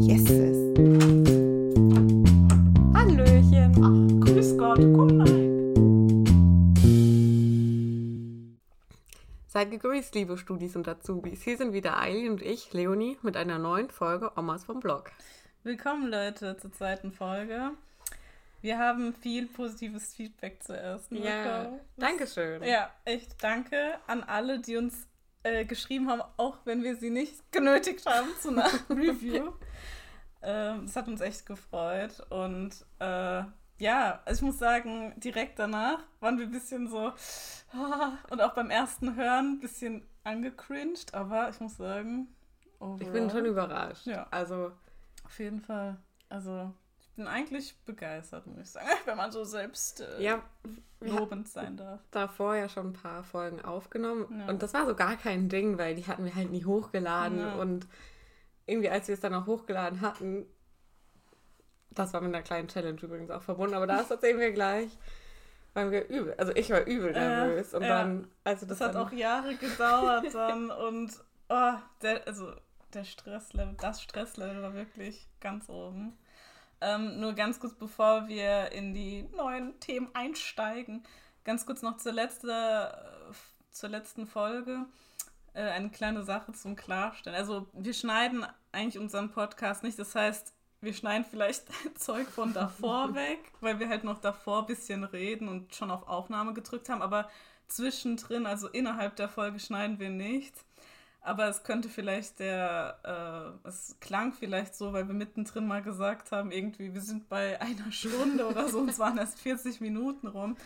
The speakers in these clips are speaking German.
Yeses. Hallöchen. Ach, grüß Gott, guten Abend. Seid gegrüßt, liebe Studis und Azubis. Hier sind wieder Eileen und ich, Leonie, mit einer neuen Folge Omas vom Blog. Willkommen, Leute, zur zweiten Folge. Wir haben viel positives Feedback zur ersten Ja, bekommen. Dankeschön. Ja, echt danke an alle, die uns äh, geschrieben haben, auch wenn wir sie nicht genötigt haben zu einer Review. Ähm, Das hat uns echt gefreut. Und äh, ja, ich muss sagen, direkt danach waren wir ein bisschen so und auch beim ersten Hören ein bisschen angecringed, aber ich muss sagen, Ich bin schon overall, überrascht. Ja. Also, Auf jeden Fall. Also, bin eigentlich begeistert, muss ich sagen, wenn man so selbst äh, ja, lobend sein darf. davor ja schon ein paar Folgen aufgenommen. Ja. Und das war so gar kein Ding, weil die hatten wir halt nie hochgeladen. Ja. Und irgendwie, als wir es dann auch hochgeladen hatten, das war mit einer kleinen Challenge übrigens auch verbunden, aber das erzählen wir gleich. Waren wir übel, also ich war übel nervös. und ja. dann, also das, Das hat auch Jahre gedauert dann und oh, der, also der Stresslevel, das Stresslevel war wirklich ganz oben. Ähm, nur ganz kurz, bevor wir in die neuen Themen einsteigen, ganz kurz noch zur, letzte, zur letzten Folge äh, eine kleine Sache zum Klarstellen. Also wir schneiden eigentlich unseren Podcast nicht, das heißt, wir schneiden vielleicht Zeug von davor weg, weil wir halt noch davor ein bisschen reden und schon auf Aufnahme gedrückt haben, aber zwischendrin, also innerhalb der Folge schneiden wir nichts. Aber es könnte vielleicht der, äh, es klang vielleicht so, weil wir mittendrin mal gesagt haben, irgendwie, wir sind bei einer Stunde oder so und es waren erst 40 Minuten rum.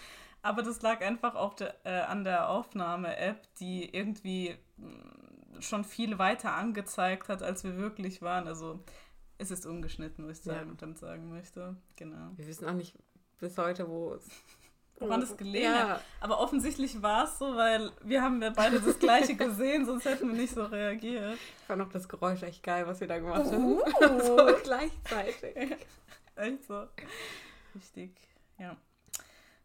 Aber das lag einfach auf der, äh, an der Aufnahme-App, die irgendwie mh, schon viel weiter angezeigt hat, als wir wirklich waren. Also es ist ungeschnitten, was ich Ja. sagen, damit sagen möchte. Genau. wir wissen auch nicht bis heute, wo es. Woran es gelegen ja. hat. Aber offensichtlich war es so, weil wir haben ja beide das gleiche gesehen, sonst hätten wir nicht so reagiert. Ich fand auch das Geräusch echt geil, was wir da gemacht haben. Uh. so gleichzeitig. Echt so. Richtig, ja.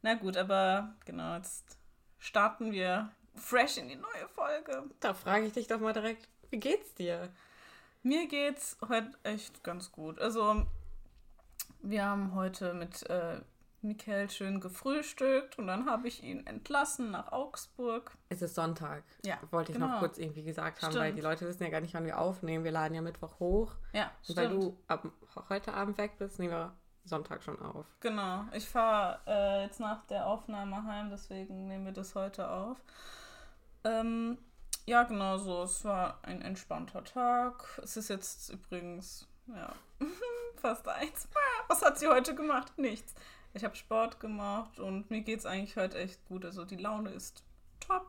Na gut, aber genau, jetzt starten wir fresh in die neue Folge. Da frage ich dich doch mal direkt, wie geht's dir? Mir geht's heute echt ganz gut. Also, wir haben heute mit äh, Michael schön gefrühstückt und dann habe ich ihn entlassen nach Augsburg. Es ist Sonntag. Ja, Wollte ich genau. noch kurz irgendwie gesagt haben, weil Stimmt. die Leute wissen ja gar nicht, wann wir aufnehmen. Wir laden ja Mittwoch hoch. Ja, Und weil du ab heute Abend weg bist, nehmen wir Sonntag schon auf. Genau, ich fahre äh, jetzt nach der Aufnahme heim, deswegen nehmen wir das heute auf. Ähm, ja, genau so. Es war ein entspannter Tag. Es ist jetzt übrigens, ja, fast eins. Was hat sie heute gemacht? Nichts. Ich habe Sport gemacht und mir geht's eigentlich heute echt gut. Also die Laune ist top.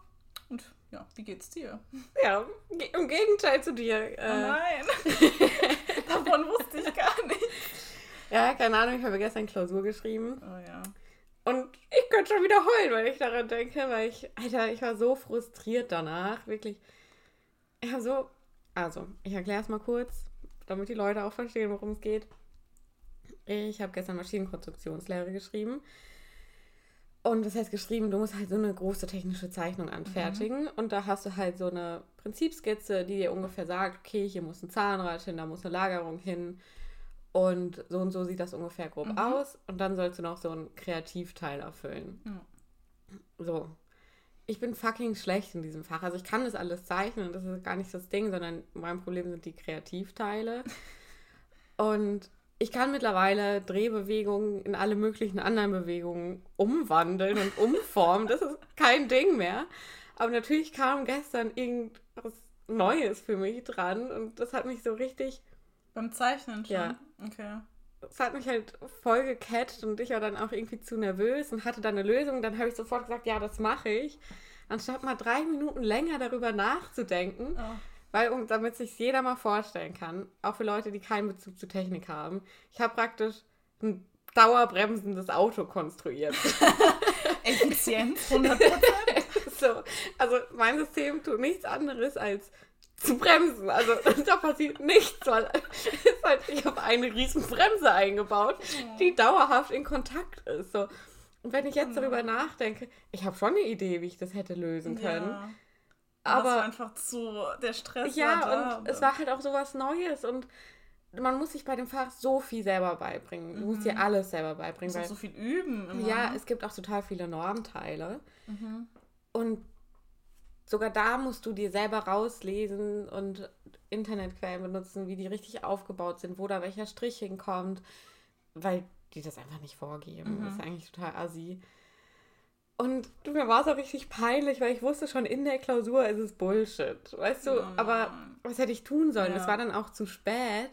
Und ja, wie geht's dir? Ja, im Gegenteil zu dir. oh Äh, nein! Davon wusste ich gar nicht. ja, keine Ahnung, ich habe gestern Klausur geschrieben. Oh ja. Und ich könnte schon wieder heulen, wenn ich daran denke, weil ich, Alter, ich war so frustriert danach. Wirklich. Ich habe so. Also, ich erkläre es mal kurz, damit die Leute auch verstehen, worum es geht. Ich habe gestern Maschinenkonstruktionslehre geschrieben. Und das heißt geschrieben, du musst halt so eine große technische Zeichnung anfertigen. Und da hast du halt so eine Prinzipskizze, die dir ungefähr sagt, okay, hier muss ein Zahnrad hin, da muss eine Lagerung hin. Und so und so sieht das ungefähr grob Mhm. aus. Und dann sollst du noch so einen Kreativteil erfüllen. Ja. So. Ich bin fucking schlecht in diesem Fach. Also ich kann das alles zeichnen, das ist gar nicht das Ding, sondern mein Problem sind die Kreativteile. Und ich kann mittlerweile Drehbewegungen in alle möglichen anderen Bewegungen umwandeln und umformen. Das ist kein Ding mehr. Aber natürlich kam gestern irgendwas Neues für mich dran und das hat mich so richtig Beim Zeichnen schon? Ja. Okay. es hat mich halt voll gecatcht und ich war dann auch irgendwie zu nervös und hatte dann eine Lösung. Dann habe ich sofort gesagt, ja, das mache ich. Anstatt mal drei Minuten länger darüber nachzudenken, Oh. Weil um, damit sich jeder mal vorstellen kann, auch für Leute, die keinen Bezug zu Technik haben, ich habe praktisch ein dauerbremsendes Auto konstruiert. Effizienz, 100 so, also mein System tut nichts anderes als zu bremsen. Also da passiert nichts, weil halt, ich habe eine riesen Bremse eingebaut, die dauerhaft in Kontakt ist. So. Und wenn ich jetzt darüber nachdenke, ich habe schon eine Idee, wie ich das hätte lösen können. Ja. Aber einfach zu der Stress. Ja, und es war halt auch sowas Neues und man muss sich bei dem Fach so viel selber beibringen. Du mhm. musst dir alles selber beibringen. Du musst so viel üben. Immer. Ja, es gibt auch total viele Normteile. Mhm. Und sogar da musst du dir selber rauslesen und Internetquellen benutzen, wie die richtig aufgebaut sind, wo da welcher Strich hinkommt, weil die das einfach nicht vorgeben. Mhm. Das ist eigentlich total assi. Und du, mir war es auch richtig peinlich, weil ich wusste schon in der Klausur ist es Bullshit. Weißt du, oh aber was hätte ich tun sollen? Es ja. war dann auch zu spät.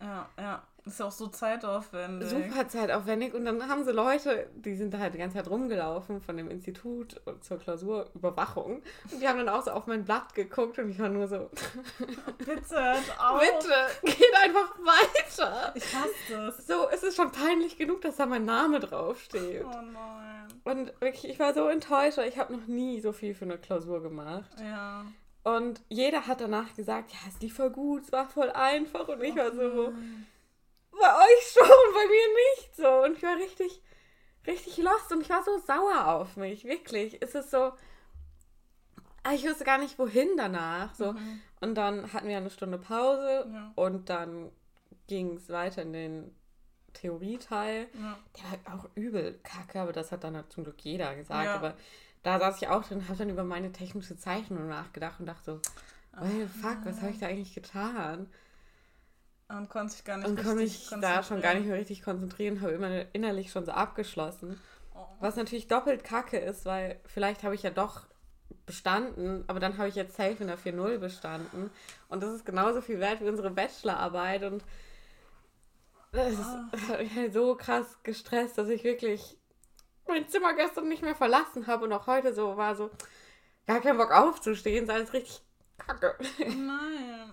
Ja, ja. Ist auch so zeitaufwendig. Super zeitaufwendig. Und dann haben sie Leute, die sind da halt die ganze Zeit rumgelaufen von dem Institut zur Klausurüberwachung. Und die haben dann auch so auf mein Blatt geguckt und ich war nur so. Bitte, hört auf. Bitte, geht einfach weiter. Ich hasse das. So, es ist schon peinlich genug, dass da mein Name draufsteht. Oh nein. Und wirklich, ich war so enttäuscht, weil ich habe noch nie so viel für eine Klausur gemacht. Ja. Und jeder hat danach gesagt, ja, es lief voll gut, es war voll einfach. Und ich war so, bei euch schon, bei mir nicht so. Und ich war richtig, richtig lost und ich war so sauer auf mich, wirklich. Es ist so, ah, ich wusste gar nicht, wohin danach. So. Mhm. Und dann hatten wir eine Stunde Pause ja. und dann ging es weiter in den Theorieteil. Ja. Der war auch übel kacke, aber das hat dann zum Glück jeder gesagt. Ja. Aber da saß ich auch drin, habe dann über meine technische Zeichnung nachgedacht und dachte so, oh, fuck, was habe ich da eigentlich getan? Und konnte sich gar nicht Und konnte mich da schon gar nicht mehr richtig konzentrieren, habe immer innerlich schon so abgeschlossen. Oh. Was natürlich doppelt kacke ist, weil vielleicht habe ich ja doch bestanden, aber dann habe ich jetzt safe in der 4.0 bestanden. Und das ist genauso viel wert wie unsere Bachelorarbeit. Und das oh. so krass gestresst, dass ich wirklich mein Zimmer gestern nicht mehr verlassen habe und auch heute so war so, gar keinen Bock aufzustehen, sei es richtig kacke. Nein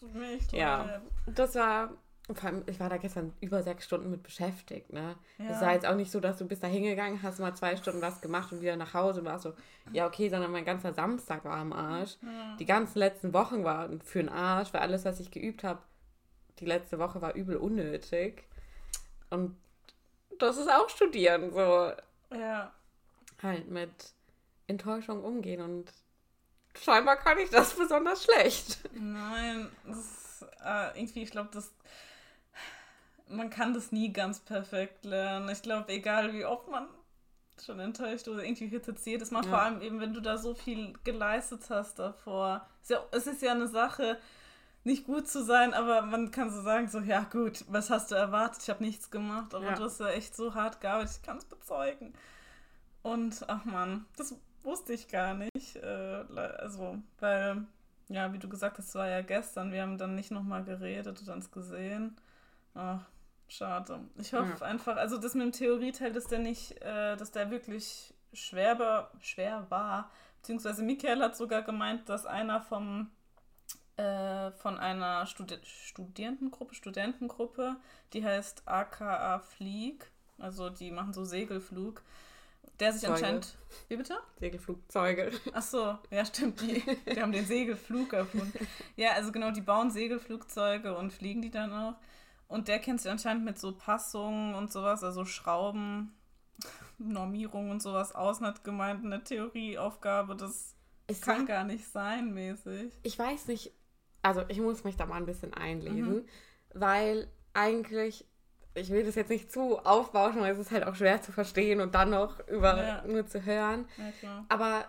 tut mir echt Ja, leid. das war, vor allem, ich war da gestern über sechs Stunden mit beschäftigt, ne? Es ja. war jetzt auch nicht so, dass du bist da hingegangen, hast mal zwei Stunden was gemacht und wieder nach Hause warst so, ja okay, sondern mein ganzer Samstag war am Arsch. Ja. Die ganzen letzten Wochen waren für den Arsch, weil alles, was ich geübt habe, die letzte Woche war übel unnötig. Und das ist auch Studieren, so. Ja. Halt mit Enttäuschung umgehen und scheinbar kann ich das besonders schlecht. Nein, ist, äh, irgendwie, ich glaube, das. Man kann das nie ganz perfekt lernen. Ich glaube, egal wie oft man schon enttäuscht oder irgendwie kritisiert ist, man ja. vor allem eben, wenn du da so viel geleistet hast davor. Ist ja, es ist ja eine Sache, nicht gut zu sein, aber man kann so sagen, so, ja gut, was hast du erwartet? Ich habe nichts gemacht, aber ja. du hast ja echt so hart gearbeitet, ich kann es bezeugen. Und, ach man, das wusste ich gar nicht. Äh, also, weil, ja, wie du gesagt hast, es war ja gestern. Wir haben dann nicht nochmal geredet oder uns gesehen. Ach, schade. Ich hoffe ja. einfach, also das mit dem Theorieteil, dass der nicht, äh, dass der wirklich schwer, war, schwer war. Beziehungsweise Michael hat sogar gemeint, dass einer vom äh, von einer Studi Studierendengruppe, Studentengruppe, die heißt AKA Flieg, also die machen so Segelflug, der sich Zeuge. anscheinend. Wie bitte? Segelflugzeuge. Ach so, ja, stimmt. Die, die haben den Segelflug erfunden. Ja, also genau, die bauen Segelflugzeuge und fliegen die dann auch. Und der kennt sich anscheinend mit so Passungen und sowas, also Schrauben, Normierung und sowas aus und hat gemeint, eine Theorieaufgabe, das ich kann gar nicht sein, mäßig. Ich weiß nicht, also ich muss mich da mal ein bisschen einlesen, mhm. weil eigentlich ich will das jetzt nicht zu aufbauschen, weil es ist halt auch schwer zu verstehen und dann noch über ja. nur zu hören. Ja, Aber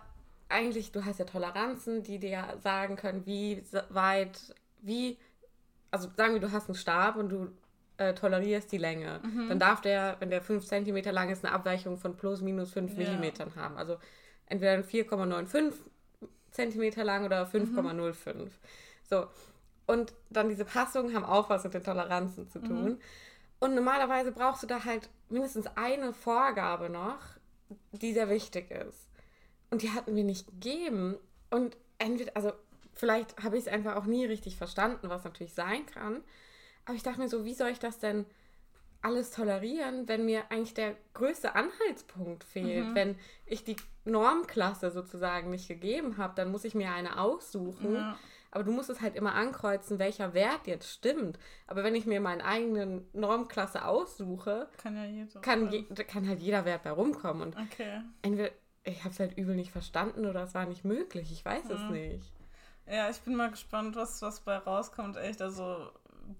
eigentlich, du hast ja Toleranzen, die dir sagen können, wie weit, wie, also sagen wir, du hast einen Stab und du äh, tolerierst die Länge. Mhm. Dann darf der, wenn der 5 cm lang ist, eine Abweichung von plus minus 5 ja. mm haben. Also entweder 4,95 cm lang oder 5,05. Mhm. So. Und dann diese Passungen haben auch was mit den Toleranzen zu tun. Mhm. Und normalerweise brauchst du da halt mindestens eine Vorgabe noch, die sehr wichtig ist. Und die hatten wir nicht gegeben. Und entweder, also vielleicht habe ich es einfach auch nie richtig verstanden, was natürlich sein kann. Aber ich dachte mir so, wie soll ich das denn alles tolerieren, wenn mir eigentlich der größte Anhaltspunkt fehlt? Mhm. Wenn ich die Normklasse sozusagen nicht gegeben habe, dann muss ich mir eine aussuchen. Ja aber du musst es halt immer ankreuzen, welcher Wert jetzt stimmt. Aber wenn ich mir meinen eigenen Normklasse aussuche, kann, ja jeder kann, je, kann halt jeder Wert bei rumkommen. Und okay. entweder, ich habe es halt übel nicht verstanden oder es war nicht möglich. Ich weiß es Mhm. nicht. Ja, ich bin mal gespannt, was, was bei rauskommt. Echt, also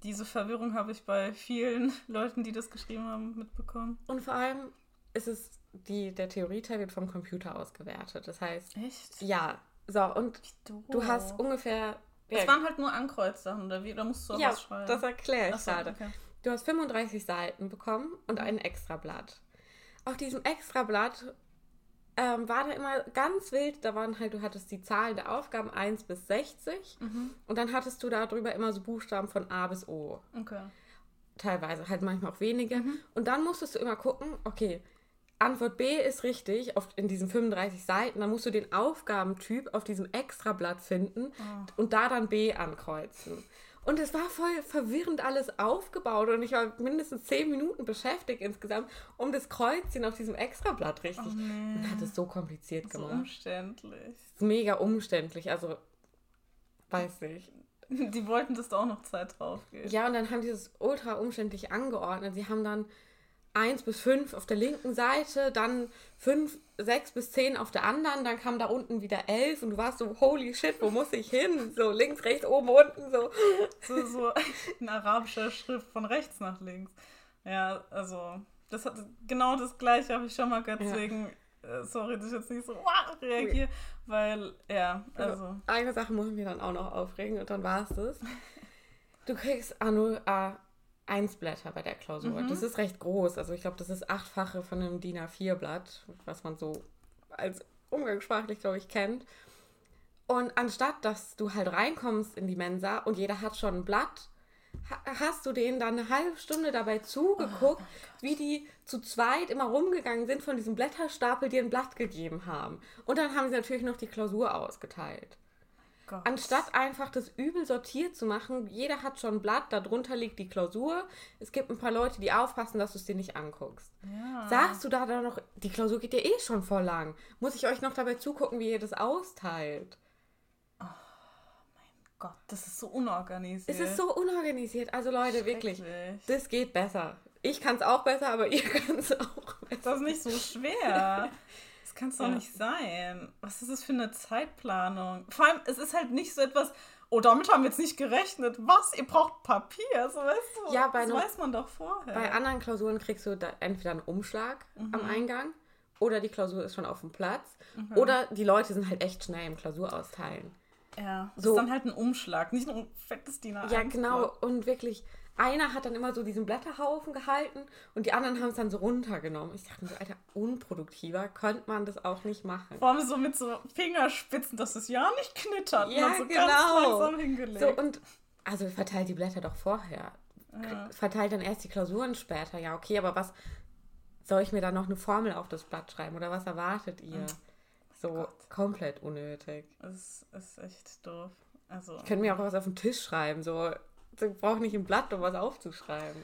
diese Verwirrung habe ich bei vielen Leuten, die das geschrieben haben, mitbekommen. Und vor allem ist es, die, der Theorieteil wird vom Computer ausgewertet. Das heißt, Echt? ja, so, und Du, hast ungefähr. Es waren halt nur Ankreuzsachen, oder wie? Da musst du auch ja, was schreiben. das erkläre ich so, gerade. okay. Du hast 35 Seiten bekommen und ein Extrablatt. Auf diesem Extrablatt ähm, war da immer ganz wild, da waren halt, du hattest die Zahlen der Aufgaben 1 bis 60 Mhm. und dann hattest du darüber immer so Buchstaben von A bis O. Okay. Teilweise, halt manchmal auch wenige. Mhm. Und dann musstest du immer gucken, okay, Antwort B ist richtig auf, in diesen 35 Seiten. Dann musst du den Aufgabentyp auf diesem Extrablatt finden Ah. und da dann B ankreuzen. Und es war voll verwirrend alles aufgebaut und ich war mindestens 10 Minuten beschäftigt insgesamt, um das Kreuzchen auf diesem Extrablatt richtig. Oh nee. Und hat es so kompliziert So gemacht. umständlich. ist mega umständlich, also weiß nicht. Die wollten, dass da auch noch Zeit drauf geht. Ja, und dann haben die das ultra umständlich angeordnet. Sie haben dann 1 bis 5 auf der linken Seite, dann 5, 6 bis 10 auf der anderen, dann kam da unten wieder 11 und du warst so, holy shit, wo muss ich hin? So links, rechts, oben, unten, so. So, so in arabischer Schrift von rechts nach links. Ja, also, das hat genau das gleiche habe ich schon mal gehört, deswegen ja sorry, dass ich jetzt nicht so wow, reagiere, weil, ja, also. also. Eine Sache muss ich mir dann auch noch aufregen und dann war es das. Du kriegst Anu, äh, eins Blätter bei der Klausur. Mhm. Das ist recht groß. Also ich glaube, das ist achtfache von einem DIN A4-Blatt, was man so als umgangssprachlich, glaube ich, kennt. Und anstatt, dass du halt reinkommst in die Mensa und jeder hat schon ein Blatt, hast du denen dann eine halbe Stunde dabei zugeguckt, oh, oh wie die zu zweit immer rumgegangen sind von diesem Blätterstapel, die ein Blatt gegeben haben. Und dann haben sie natürlich noch die Klausur ausgeteilt. Gott. Anstatt einfach das übel sortiert zu machen, jeder hat schon ein Blatt, darunter liegt die Klausur. Es gibt ein paar Leute, die aufpassen, dass du es dir nicht anguckst. ja. Sagst du da dann noch, die Klausur geht ja eh schon voll lang. Muss ich euch noch dabei zugucken, wie ihr das austeilt? Gott, das ist so unorganisiert. Es ist so unorganisiert. Also Leute, wirklich, das geht besser. Ich kann es auch besser, aber ihr könnt es auch besser. Das ist nicht so schwer. Das kann es doch Ja. nicht sein. Was ist das für eine Zeitplanung? Vor allem, es ist halt nicht so etwas, oh, damit haben wir jetzt nicht gerechnet. Was? Ihr braucht Papier, so weißt du? Ja, bei das einem- weiß man doch vorher. Bei anderen Klausuren kriegst du da entweder einen Umschlag am Eingang oder die Klausur ist schon auf dem Platz oder die Leute sind halt echt schnell im Klausurausteilen. Ja, das so- ist dann halt ein Umschlag, nicht nur ein fettes DIN A1 Ja, genau. Und wirklich, einer hat dann immer so diesen Blätterhaufen gehalten und die anderen haben es dann so runtergenommen. Ich dachte mir so, Alter, unproduktiver könnte man das auch nicht machen. Vor allem so mit so Fingerspitzen, dass es ja nicht knittert. Ja, und so genau. ganz langsam hingelegt. So, und also verteilt die Blätter doch vorher. ja. Verteilt dann erst die Klausuren später. Ja, okay, aber was soll ich mir dann noch eine Formel auf das Blatt schreiben oder was erwartet ihr? So Gott. komplett unnötig. Es ist echt doof. Also, Ich könnte mir auch was auf den Tisch schreiben. So, ich brauche nicht ein Blatt, um was aufzuschreiben.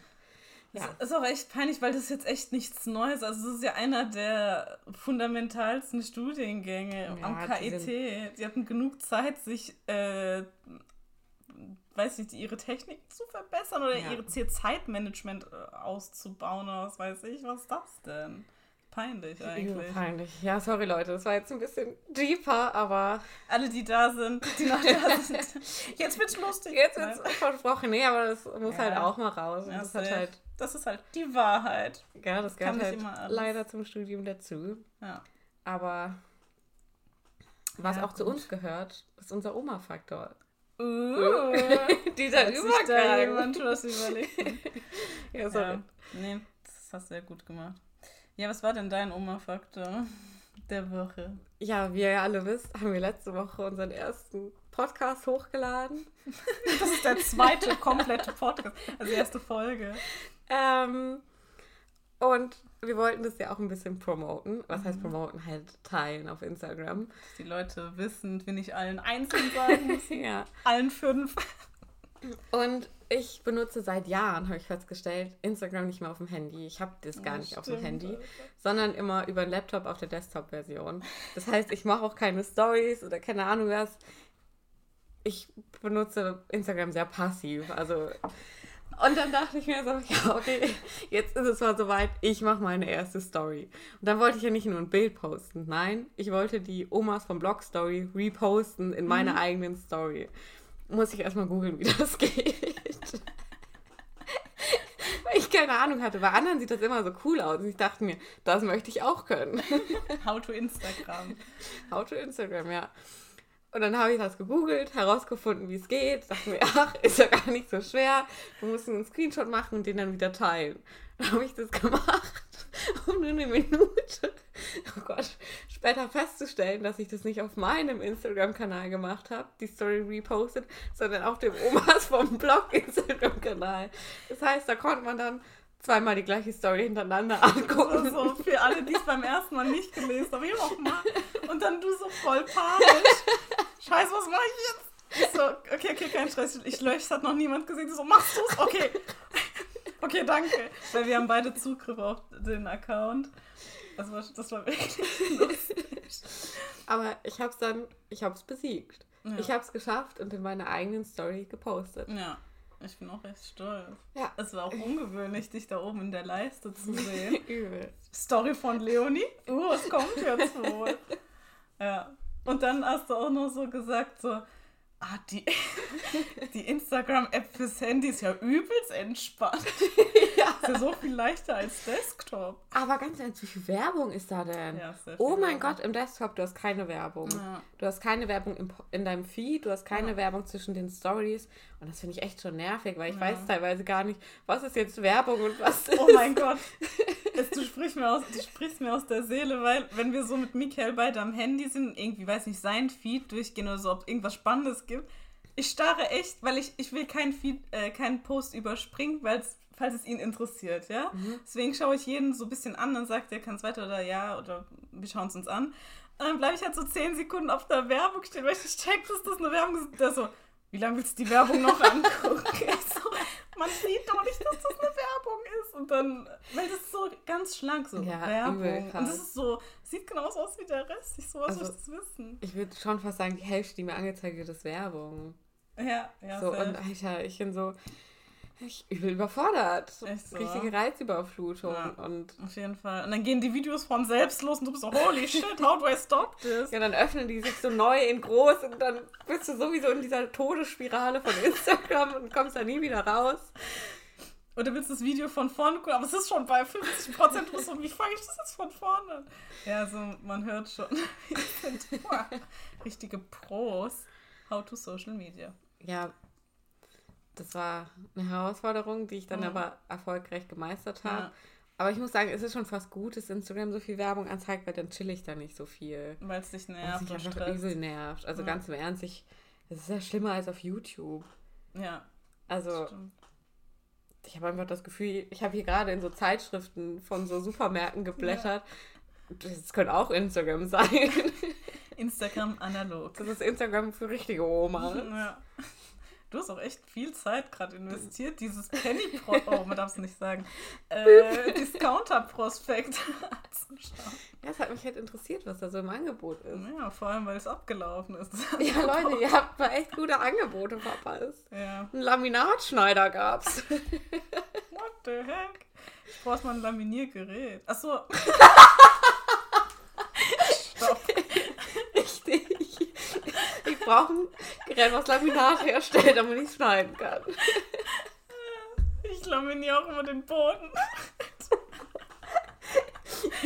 Ja. Es ist auch echt peinlich, weil das ist jetzt echt nichts Neues. Also es ist ja einer der fundamentalsten Studiengänge Ja, am die KIT. Die, hatten genug Zeit, sich, äh, weiß nicht, ihre Technik zu verbessern oder Ja. ihre Zeitmanagement äh, auszubauen oder was weiß ich. Was ist das denn? Peinlich eigentlich. peinlich. Ja, sorry Leute, das war jetzt ein bisschen deeper, aber Alle, die da sind, die noch da sind. Jetzt wird's lustig. jetzt Nein. ist versprochen. Nee, aber das muss Ja. halt auch mal raus. Ja, das hat safe. halt, Das ist halt die Wahrheit. ja, das gehört halt leider zum Studium dazu. Ja. Aber was Ja, auch zu gut. uns gehört, ist unser Oma-Faktor. Uh, Dieser sich da Übergang. jemand was überlegt? Ja, sorry. ja, nee, das hast du sehr gut gemacht. Ja, was war denn dein Oma-Faktor der Woche? Ja, wie ihr alle wisst, haben wir letzte Woche unseren ersten Podcast hochgeladen. Das ist der zweite komplette Podcast, also die erste Folge. Ähm, und wir wollten das ja auch ein bisschen promoten. Was heißt promoten? Halt teilen auf Instagram. Dass die Leute wissen, wir nicht allen einzeln sagen müssen. ja. allen fünf. Und ich benutze seit Jahren, habe ich festgestellt, Instagram nicht mehr auf dem Handy. Ich habe das gar Ja, nicht auf dem stimmt, Handy, sondern immer über den Laptop auf der Desktop-Version. Das heißt, ich mache auch keine Stories oder keine Ahnung was. Ich benutze Instagram sehr passiv. Also Und dann dachte ich mir so, ja, okay, jetzt ist es mal soweit, ich mache meine erste Story. Und dann wollte ich ja nicht nur ein Bild posten, nein, ich wollte die Omas vom Blog Story reposten in meiner mhm. eigenen Story. Muss ich erstmal googeln, wie das geht. Weil ich keine Ahnung hatte. Bei anderen sieht das immer so cool aus. Und ich dachte mir, das möchte ich auch können. How to Instagram. How to Instagram, ja. Und dann habe ich das gegoogelt, herausgefunden, wie es geht. Dachte mir, ach, ist ja gar nicht so schwer. Wir müssen einen Screenshot machen und den dann wieder teilen. Dann habe ich das gemacht, um nur eine Minute, oh Gott, später festzustellen, dass ich das nicht auf meinem Instagram-Kanal gemacht habe, die Story repostet, sondern auf dem Omas vom Blog Instagram-Kanal. Das heißt, da konnte man dann zweimal die gleiche Story hintereinander angucken. So, so für alle, die es beim ersten Mal nicht gelesen haben, ich auch mal. Und dann du so voll panisch. Scheiße, was mache ich jetzt? Ich so, okay, okay, kein Stress. Ich lösche, es hat noch niemand gesehen. So, machst du es? Okay. Okay, danke. Weil wir haben beide Zugriff auf den Account. Das war, das war wirklich lustig. Aber ich habe es dann, ich habe es besiegt. Ja. Ich habe es geschafft und in meiner eigenen Story gepostet. Ja. Ich bin auch echt stolz. Ja. Es war auch ungewöhnlich, dich da oben in der Leiste zu sehen. Übel. Story von Leonie. Uh, was kommt jetzt wohl? ja. Und dann hast du auch noch so gesagt, so, ah, die, die Instagram-App fürs Handy ist ja übelst entspannt. ja. Ist ja so viel leichter als Desktop. Aber ganz ehrlich, wie viel Werbung ist da denn? Ja, oh mein Werbung. Gott, im Desktop, du hast keine Werbung. Ja. Du hast keine Werbung im, in deinem Feed, du hast keine ja. Werbung zwischen den Stories. Und das finde ich echt schon nervig, weil ich weiß teilweise gar nicht, was ist jetzt Werbung und was ist. Oh mein Gott. Du, sprichst mir aus, du sprichst mir aus der Seele, weil wenn wir so mit Michael beide am Handy sind, irgendwie, weiß nicht, sein Feed durchgehen oder so, ob irgendwas Spannendes gibt, ich starre echt, weil ich, ich will keinen Feed, äh, keinen Post überspringen, falls es ihn interessiert, ja. Mhm. Deswegen schaue ich jeden so ein bisschen an und sagt, der kann es weiter oder ja, oder wir schauen es uns an. Und dann bleibe ich halt so zehn Sekunden auf der Werbung stehen, weil ich check, dass das eine Werbung ist. Der so, wie lange willst du die Werbung noch angucken? so, man sieht doch nicht, dass das eine Werbung ist. Und dann, weil das ist so ganz schlank, so ja, Werbung. Und das ist so, sieht genauso aus wie der Rest. Ich so, was also, ich das wissen? Ich würde schon fast sagen, die Hälfte, die mir angezeigt wird, ist Werbung. Ja, ja. So, und Alter, ich bin so, ich bin überfordert. So. Richtige Reizüberflutung. Ja, und auf jeden Fall. Und dann gehen die Videos von selbst los und du bist so, holy shit, how do I stop this? Ja, dann öffnen die sich so neu in groß und dann bist du sowieso in dieser Todesspirale von Instagram und kommst da nie wieder raus. Oder willst du das Video von vorne gucken, aber es ist schon bei 50 Prozent. so, wie fange ich das jetzt von vorne an? Ja, so, man hört schon. Sind richtige Pros. How to Social Media. Ja, das war eine Herausforderung, die ich dann mhm. aber erfolgreich gemeistert habe. Ja. Aber ich muss sagen, es ist schon fast gut, dass Instagram so viel Werbung anzeigt, weil dann chill ich da nicht so viel. Weil es dich nervt. Weil es mich einfach übel nervt. Also ja. ganz im Ernst, ich, es ist ja schlimmer als auf YouTube. Ja. Also, ich habe einfach das Gefühl, ich habe hier gerade in so Zeitschriften von so Supermärkten geblättert. Ja. Das könnte auch Instagram sein. Instagram analog. Das ist Instagram für richtige Oma. Ja. Du hast auch echt viel Zeit gerade investiert, dieses Penny Pro oh, man darf es nicht sagen, äh, Discounter-Prospekt anzuschauen. Ja, es hat mich halt interessiert, was da so im Angebot ist. Ja, vor allem, weil es abgelaufen ist. Ja, Leute, ihr habt mal echt gute Angebote verpasst. Ja. Ein Laminatschneider gab's. What the heck? Ich brauch mal ein Laminiergerät. Achso. Stopp. Brauchen Gerät, was Laminat herstellt, damit ich schneiden kann. Ich laminiere auch immer den Boden.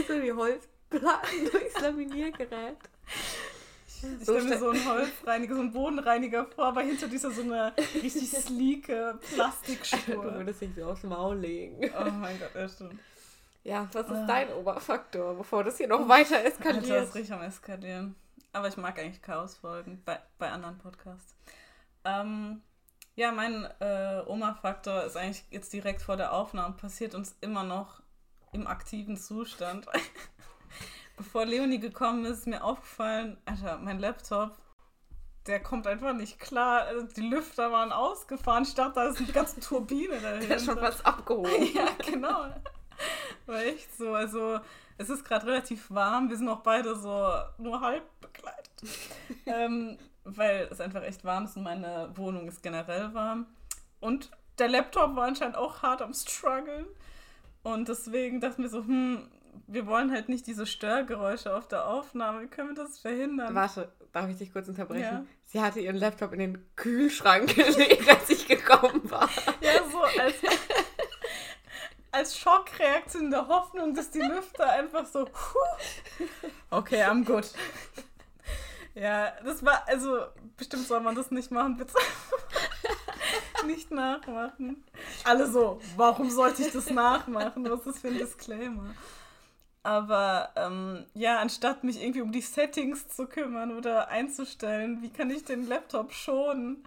so wie Holzplatten durchs Laminiergerät. Ich stelle mir so einen Holzreiniger, so einen Bodenreiniger vor, aber hinter dieser so eine richtig sleeke Plastikspur. Du würdest dich so aufs Maul legen. Oh mein Gott, ja stimmt. Ja, was ist ah. dein Oberfaktor, bevor das hier noch weiter eskaliert? Das ist richtig am Eskalieren. Aber ich mag eigentlich Chaos-Folgen bei, bei anderen Podcasts. Ähm, ja, mein äh, Oma-Faktor ist eigentlich jetzt direkt vor der Aufnahme passiert und ist immer noch im aktiven Zustand. Bevor Leonie gekommen ist, ist mir aufgefallen, Alter, mein Laptop, der kommt einfach nicht klar. Also die Lüfter waren ausgefahren. Ich dachte, da ist eine ganze Turbine dahinter. Der hat schon was abgehoben. ja, genau. War echt so. Also, es ist gerade relativ warm. Wir sind auch beide so nur halb bekleidet. ähm, weil es einfach echt warm ist und meine Wohnung ist generell warm. Und der Laptop war anscheinend auch hart am struggeln. Und deswegen dachten wir so, hm, wir wollen halt nicht diese Störgeräusche auf der Aufnahme. Wie können wir das verhindern? Warte, darf ich dich kurz unterbrechen? Ja. Sie hatte ihren Laptop in den Kühlschrank gelegt, als ich gekommen war. Ja, so als, als Schockreaktion in der Hoffnung, dass die Lüfter einfach so. Puh. Okay, I'm good. Ja, das war, also bestimmt soll man das nicht machen, bitte. nicht nachmachen. Alle so, warum sollte ich das nachmachen? Was ist für ein Disclaimer? Aber ähm, ja, anstatt mich irgendwie um die Settings zu kümmern oder einzustellen, wie kann ich den Laptop schonen?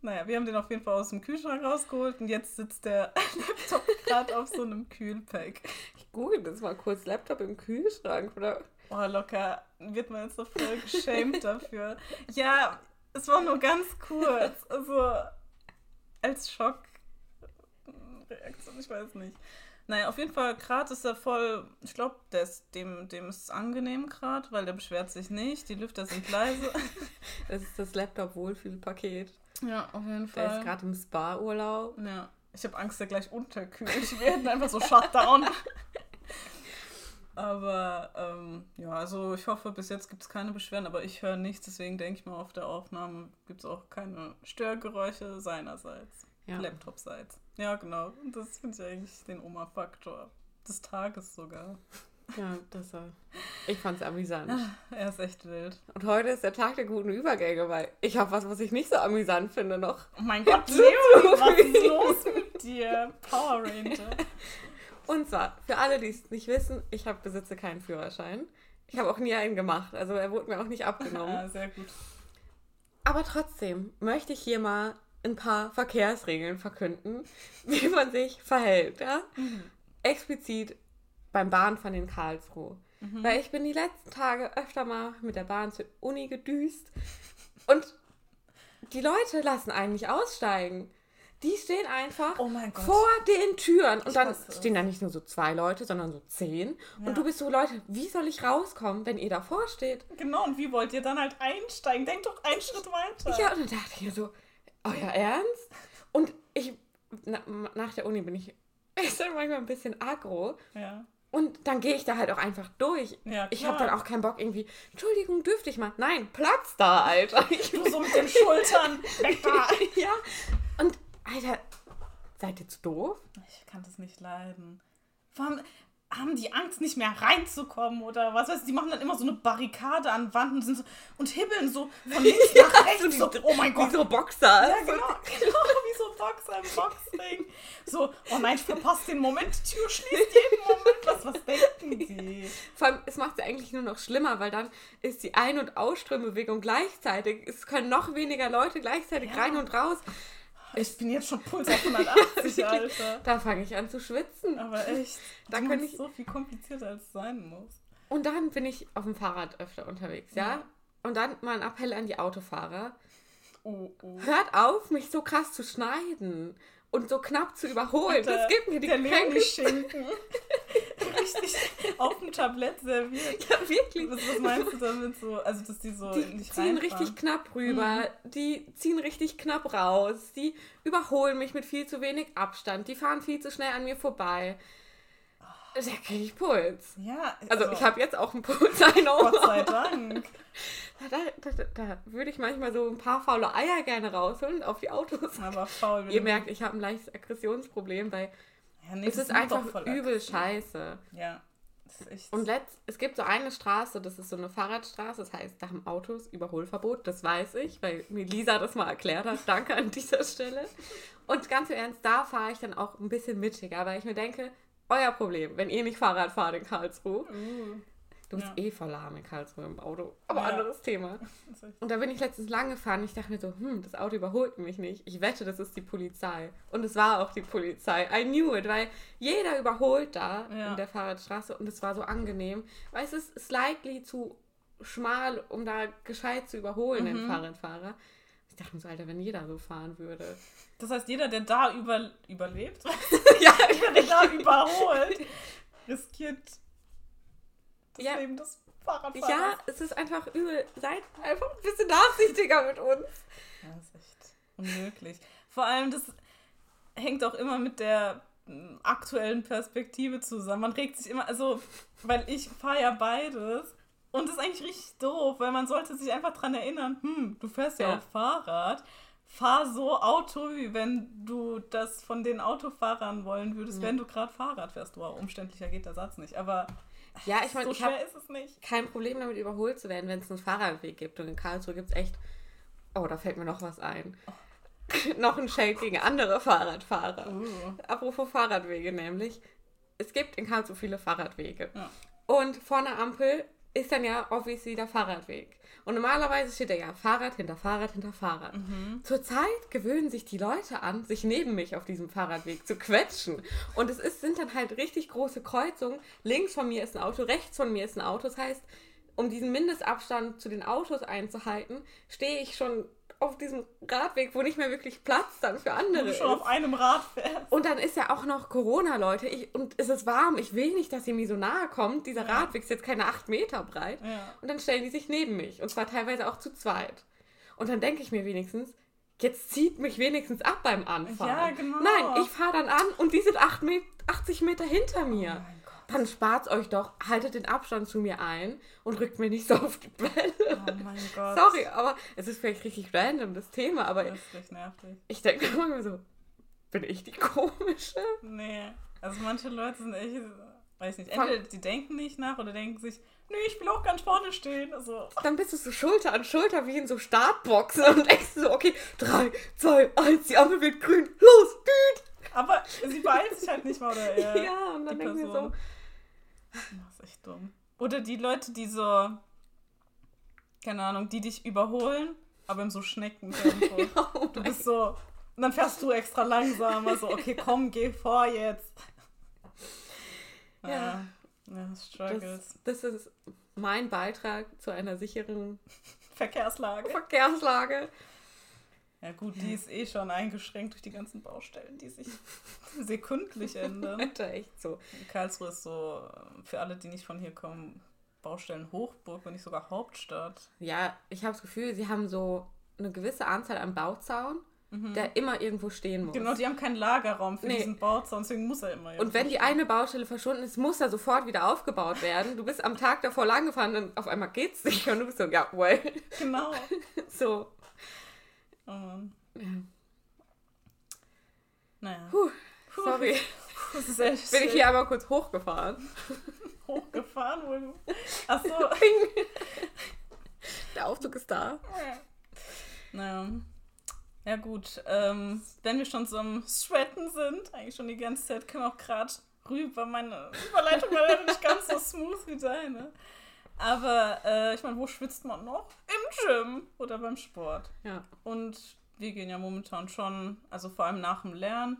Naja, wir haben den auf jeden Fall aus dem Kühlschrank rausgeholt und jetzt sitzt der Laptop gerade auf so einem Kühlpack. Ich google das mal kurz. Laptop im Kühlschrank, oder? Oh, locker wird man jetzt so voll geschämt dafür. Ja, es war nur ganz kurz. Also als Schockreaktion, ich weiß nicht. Naja, auf jeden Fall, gerade ist er voll, ich glaube, dem, dem ist es angenehm gerade, weil der beschwert sich nicht, die Lüfter sind leise. Das ist das Laptop-Wohlfühlpaket. Ja, auf jeden Der ist Fall. gerade im Spa-Urlaub. Ja, ich habe Angst, der gleich unterkühlt. Wir werden einfach so Shutdown. Aber ähm, ja, also ich hoffe, bis jetzt gibt es keine Beschwerden, aber ich höre nichts, deswegen denke ich mal, auf der Aufnahme gibt es auch keine Störgeräusche seinerseits, Ja. Laptopseits. Ja, genau. Und das finde ich eigentlich den Oma-Faktor des Tages sogar. Ja, das war. Ich fand's amüsant. Er ist echt wild. Und heute ist der Tag der guten Übergänge, weil ich habe was, was ich nicht so amüsant finde noch. Oh mein Gott, Leo, was ist los mit dir? Power Ranger. Und zwar, für alle, die es nicht wissen, ich hab, besitze keinen Führerschein. Ich habe auch nie einen gemacht, also er wurde mir auch nicht abgenommen. Ah, sehr gut. Aber trotzdem möchte ich hier mal ein paar Verkehrsregeln verkünden, wie man sich verhält. Ja? Explizit beim Bahnfahren in Karlsruhe. Weil ich bin die letzten Tage öfter mal mit der Bahn zur Uni gedüst und die Leute lassen einen nicht aussteigen. Die stehen einfach Oh vor den Türen und Ich dann stehen da nicht nur so zwei Leute, sondern so zehn. Ja. Und du bist so, Leute, wie soll ich rauskommen, wenn ihr davor steht? Genau, und wie wollt ihr dann halt einsteigen? Denkt doch einen Schritt weiter. Ja, und dann dachte ich mir so, euer Ernst? Und ich, na, nach der Uni bin ich, ich manchmal ein bisschen aggro. Ja. Und dann gehe ich da halt auch einfach durch. Ja, ich habe dann auch keinen Bock irgendwie, Entschuldigung, dürfte ich mal? Nein, Platz da, Alter. Ich, Nur so mit den Schultern. Weg da. ja. Und, Alter, seid ihr zu doof? Ich kann das nicht leiden. Vor allem haben die Angst, nicht mehr reinzukommen oder was weiß ich. Die machen dann immer so eine Barrikade an Wand und, sind so, und hibbeln so von links nach rechts. So, oh mein Wie Gott. so Boxer. Ja, genau, genau, wie so Boxer im Boxring. So, oh nein, ich verpasse den Moment, die Tür schließt jeden Moment. Was, was denken die? Vor allem, es macht es eigentlich nur noch schlimmer, weil dann ist die Ein- und Ausströmbewegung gleichzeitig. Es können noch weniger Leute gleichzeitig Ja. rein und raus. Ich bin jetzt schon Puls auf 180, Alter. Da fange ich an zu schwitzen. Aber echt, Da kann ich- so viel komplizierter, als es sein muss. Und dann bin ich auf dem Fahrrad öfter unterwegs, ja? Ja. Und dann mal ein Appell an die Autofahrer. Oh, oh. Hört auf, mich so krass zu schneiden und so knapp zu überholen. Der- das gibt mir die Kränkung. Richtig auf dem Tablett serviert. Ja, wirklich. Was, was meinst du damit so? Also, dass die so Die ziehen reinfahren? richtig knapp rüber, die ziehen richtig knapp raus, die überholen mich mit viel zu wenig Abstand, die fahren viel zu schnell an mir vorbei. Da kriege ich Puls. Ja, Also, ich habe jetzt auch einen Puls, I know. Gott sei Dank. Da, da, da, da würde ich manchmal so ein paar faule Eier gerne rausholen auf die Autos. Aber faul. Ihr merkt, ich habe ein leichtes Aggressionsproblem, weil ja, nee, es das ist macht einfach übel aggressiv. scheiße. Ja, ist. Und letzt, es gibt so eine Straße, das ist so eine Fahrradstraße, das heißt, da haben Autos Überholverbot, das weiß ich, weil mir Lisa das mal erklärt hat. Danke an dieser Stelle. Und ganz im Ernst, da fahre ich dann auch ein bisschen mittiger, weil ich mir denke, euer Problem, wenn ihr nicht Fahrrad fahrt in Karlsruhe. Uh, Du bist Ja. eh voll lahm in Karlsruhe im Auto. Aber Ja. anderes Thema. Und da bin ich letztens lang gefahren. Ich dachte mir so, hm, das Auto überholt mich nicht. Ich wette, das ist die Polizei. Und es war auch die Polizei. I knew it, weil jeder überholt da Ja. in der Fahrradstraße und es war so angenehm. Weil es ist slightly zu schmal, um da gescheit zu überholen, den Mhm. Fahrradfahrer. Ich dachte mir so, Alter, wenn jeder so fahren würde. Das heißt, jeder, der da über, überlebt, ja, der da überholt, riskiert das Ja. Leben des Fahrradfahrers. ja, es ist einfach übel. Seid einfach ein bisschen nachsichtiger mit uns. Ja, das ist echt unmöglich. Vor allem, das, hängt auch immer mit der mm, aktuellen Perspektive zusammen. Man regt sich immer, also, weil ich fahre ja beides. Und das ist eigentlich richtig doof, weil man sollte sich einfach dran erinnern, hm, du fährst ja, Ja. auch Fahrrad. Fahr so Auto, wie wenn du das von den Autofahrern wollen würdest, Ja. wenn du gerade Fahrrad fährst. Wow, umständlicher geht der Satz nicht. Aber Ja, ich meine, so ich habe kein Problem damit überholt zu werden, wenn es einen Fahrradweg gibt. Und in Karlsruhe gibt es echt. Oh, da fällt mir noch was ein. noch ein Shade gegen andere Fahrradfahrer. Uh. Apropos Fahrradwege nämlich. Es gibt in Karlsruhe viele Fahrradwege. Ja. Und vor einer Ampel ist dann ja obviously der Fahrradweg. Und normalerweise steht da ja Fahrrad hinter Fahrrad hinter Fahrrad. Mhm. Zurzeit gewöhnen sich die Leute an, sich neben mich auf diesem Fahrradweg zu quetschen. Und es ist, sind dann halt richtig große Kreuzungen. Links von mir ist ein Auto, rechts von mir ist ein Auto. Das heißt, um diesen Mindestabstand zu den Autos einzuhalten, stehe ich schon auf diesem Radweg, wo nicht mehr wirklich Platz dann für andere du ist. schon auf einem Rad fährst. Und dann ist ja auch noch Corona, Leute. Ich, und es ist warm. Ich will nicht, dass ihr mir so nahe kommt. Dieser Ja. Radweg ist jetzt keine acht Meter breit. Ja. Und dann stellen die sich neben mich. Und zwar teilweise auch zu zweit. Und dann denke ich mir wenigstens, jetzt zieht mich wenigstens ab beim Anfahren. Ja, genau. Nein, ich fahre dann an und die sind acht Me 80 Meter hinter Oh mir. Gott. Dann spart's euch doch, haltet den Abstand zu mir ein und rückt mir nicht so auf die Bälle. Oh mein Gott. Sorry, aber es ist vielleicht richtig random, das Thema, aber Das ist richtig nervig. ich denke immer so, bin ich die komische? Nee. Also manche Leute sind echt, weiß nicht, entweder die denken nicht nach oder denken sich, nö, ich will auch ganz vorne stehen. Also, Dann bist du so Schulter an Schulter wie in so Startboxen und denkst so, okay, drei, zwei, eins, die Ampel wird grün, los, düt! aber sie beeilt sich halt nicht mal, oder er. Ja, und dann denken wir so. Das ist echt dumm. Oder die Leute, die so, keine Ahnung, die dich überholen, aber in so Schneckentempo. oh Du bist so, und dann fährst du extra langsamer, so, okay, komm, geh vor jetzt. Ja. Ja, ja Struggles. das, das ist mein Beitrag zu einer sicheren Verkehrslage. Verkehrslage. Ja gut, die ist eh schon eingeschränkt durch die ganzen Baustellen, die sich sekündlich ändern. Alter, echt so. Karlsruhe ist so, äh, für alle, die nicht von hier kommen, Baustellen Hochburg, wenn nicht sogar Hauptstadt. Ja, ich habe das Gefühl, sie haben so eine gewisse Anzahl an Bauzaun, Mhm. der immer irgendwo stehen muss. Genau, die haben keinen Lagerraum für Nee. diesen Bauzaun, deswegen muss er immer Und wenn die eine Baustelle verschwunden ist, muss er sofort wieder aufgebaut werden. Du bist am Tag davor lang gefahren und auf einmal geht's nicht und du bist so, ja, well. Genau. So. Oh Mann. Ja. Naja. Puh, sorry. Das ist echt Bin ich hier einmal kurz hochgefahren. hochgefahren, wo du. Achso. Der Aufzug ist da. Naja. Ja gut, ähm, wenn wir schon so am Sweaten sind, eigentlich schon die ganze Zeit, können wir auch gerade rüber. Meine Überleitung war leider nicht ganz so smooth wie deine. Aber äh, ich meine, wo schwitzt man noch? Im Gym oder beim Sport. Ja. Und wir gehen ja momentan schon, also vor allem nach dem Lernen,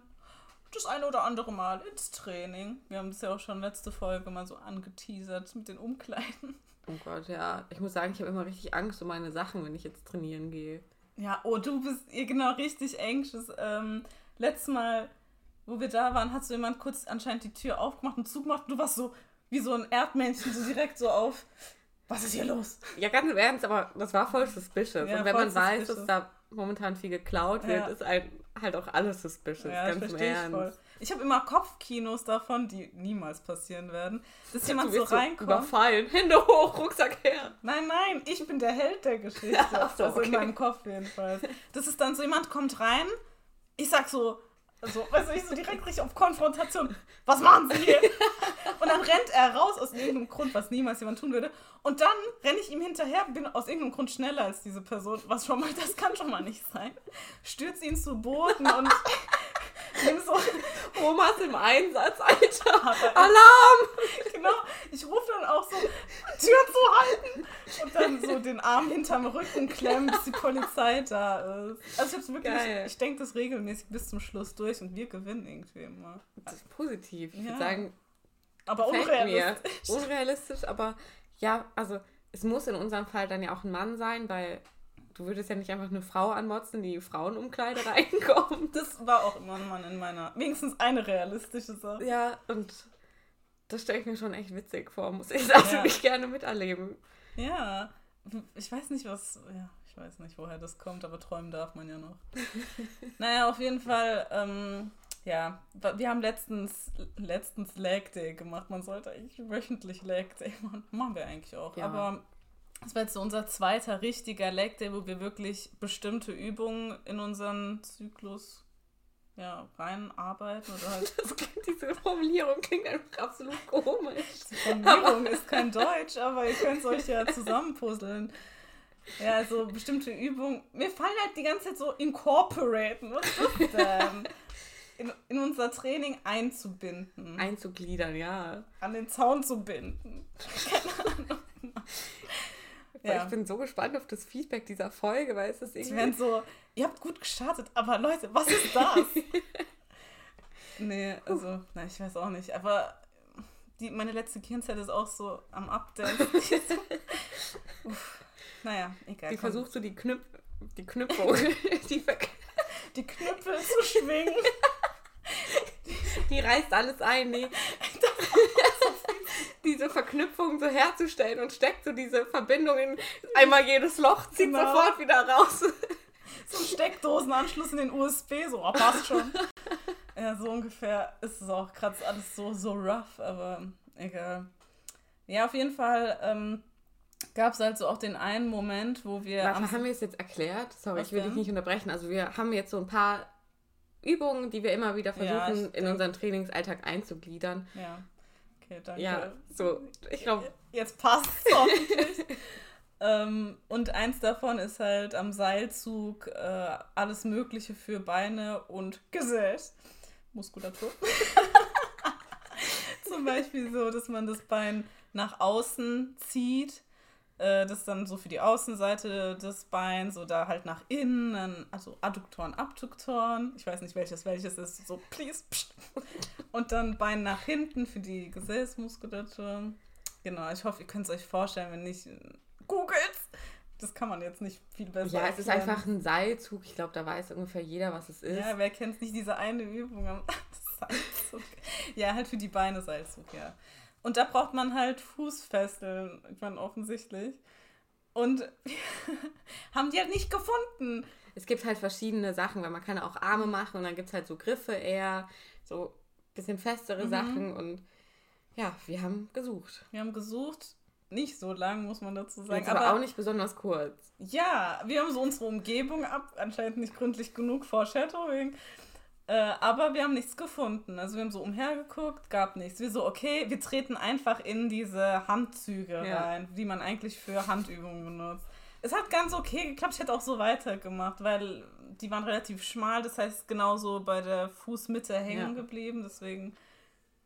das eine oder andere Mal ins Training. Wir haben das ja auch schon letzte Folge mal so angeteasert mit den Umkleiden. Oh Gott, ja. Ich muss sagen, ich habe immer richtig Angst um meine Sachen, wenn ich jetzt trainieren gehe. Ja, oh, du bist ihr genau richtig anxious. Ähm, letztes Mal, wo wir da waren, hat so jemand kurz anscheinend die Tür aufgemacht und zugemacht und du warst so wie so ein Erdmännchen, so direkt so auf. Was ist hier los? Ja, ganz im Ernst, aber das war voll suspicious. Ja, und wenn man weiß, suspicious. dass da momentan viel geklaut wird, Ja. ist halt, halt auch alles suspicious. Ja, ganz im ich Ernst. voll. Ich habe immer Kopfkinos davon, die niemals passieren werden, dass Du jemand so reinkommt. überfallen. Hände hoch, Rucksack her. Nein, nein, ich bin der Held der Geschichte. Ach so, also in okay. meinem Kopf jedenfalls. Das ist dann so, jemand kommt rein, ich sag so, also, weißt du, ich so direkt richtig auf Konfrontation, was machen Sie hier? Und dann rennt er raus aus irgendeinem Grund, was niemals jemand tun würde. Und dann renne ich ihm hinterher, bin aus irgendeinem Grund schneller als diese Person, was schon mal, das kann schon mal nicht sein. Stürze ihn zu Boden und nimm so, Omas im Einsatz, Alter. aber Alarm! genau, ich rufe dann auch so, Tür zu halten und dann so den Arm hinterm Rücken klemmen, bis die Polizei da ist. Also ich hab's wirklich, Geil. ich denke das regelmäßig bis zum Schluss durch und wir gewinnen irgendwie immer. Das ist positiv. Ich Ja. würde sagen, Aber unrealistisch. mir. Unrealistisch, aber ja, also es muss in unserem Fall dann ja auch ein Mann sein, weil du würdest ja nicht einfach eine Frau anmotzen, die Frauenumkleide reinkommt. Das war auch immer ein Mann in meiner, wenigstens eine realistische Sache. Ja, und das stelle ich mir schon echt witzig vor, muss ich sagen. Ja. ich gerne miterleben. Ja, ich weiß nicht, was, ja, weiß nicht, woher das kommt, aber träumen darf man ja noch. naja, auf jeden Fall, ähm, ja, wir haben letztens, letztens Leg Day gemacht. Man sollte eigentlich wöchentlich Leg Day machen. Machen wir eigentlich auch. Ja. Aber das war jetzt so unser zweiter richtiger Leg Day, wo wir wirklich bestimmte Übungen in unseren Zyklus ja, reinarbeiten oder halt. Das klingt, diese Formulierung klingt einfach absolut komisch. Die Formulierung ist kein Deutsch, aber ihr könnt es euch ja zusammenpuzzeln. Ja, also bestimmte Übungen. Mir fallen halt die ganze Zeit so incorporaten. Was ist das denn? In, in unser Training einzubinden. Einzugliedern, ja. An den Zaun zu binden. Keine Ahnung. Ja. Ich bin so gespannt auf das Feedback dieser Folge, weil es ist irgendwie. Sie werden so, ihr habt gut gestartet, aber Leute, was ist das? nee, also, na, ich weiß auch nicht. Aber die, meine letzte Kirnzeit ist auch so am Update. naja, egal. Die komm. versucht so die Knüpp, die Knüpfung, die, die Knüppel zu schwingen. Die reißt alles ein, nee. diese Verknüpfung so herzustellen und steckt so diese Verbindung in einmal jedes Loch, zieht genau. sofort wieder raus. So ein Steckdosenanschluss in den USB, so, oh, passt schon. ja, so ungefähr ist es auch gerade alles so, so rough, aber egal. Ja, auf jeden Fall ähm, gab es also auch den einen Moment, wo wir. Warte, haben wir es jetzt erklärt? Sorry, ich will denn? dich nicht unterbrechen. Also wir haben jetzt so ein paar Übungen, die wir immer wieder versuchen, ja, in unseren Trainingsalltag einzugliedern. Ja. Okay, danke. Ja, so, ich glaube. Jetzt passt es ähm, und eins davon ist halt am Seilzug äh, alles Mögliche für Beine und Gesäß. Muskulatur. Zum Beispiel so, dass man das Bein nach außen zieht äh, das dann so für die Außenseite des Beins oder halt nach innen, also Adduktoren, Abduktoren. Ich weiß nicht welches welches ist, so please. Pst. Und dann Bein nach hinten für die Gesäßmuskulatur. Genau, ich hoffe, ihr könnt es euch vorstellen, wenn nicht, googelt das kann man jetzt nicht viel besser Ja, es erklären. ist einfach ein Seilzug. Ich glaube, da weiß ungefähr jeder, was es ist. Ja, wer kennt nicht diese eine Übung am Seilzug? Ja, halt für die Beine Seilzug, ja. Und da braucht man halt Fußfesseln, ich meine offensichtlich. Und haben die halt nicht gefunden. Es gibt halt verschiedene Sachen, weil man kann auch Arme machen und dann gibt es halt so Griffe eher, so ein bisschen festere mhm. Sachen und ja, wir haben gesucht. Wir haben gesucht, nicht so lang, muss man dazu sagen. Jetzt aber, aber auch nicht besonders kurz. Ja, wir haben so unsere Umgebung ab, anscheinend nicht gründlich genug Foreshadowing. Äh, aber wir haben nichts gefunden. Also wir haben so umhergeguckt, gab nichts. Wir so, okay, wir treten einfach in diese Handzüge ja. rein, die man eigentlich für Handübungen benutzt. Es hat ganz okay geklappt. Ich hätte auch so weitergemacht, weil die waren relativ schmal. Das heißt, genauso bei der Fußmitte hängen ja. geblieben. Deswegen.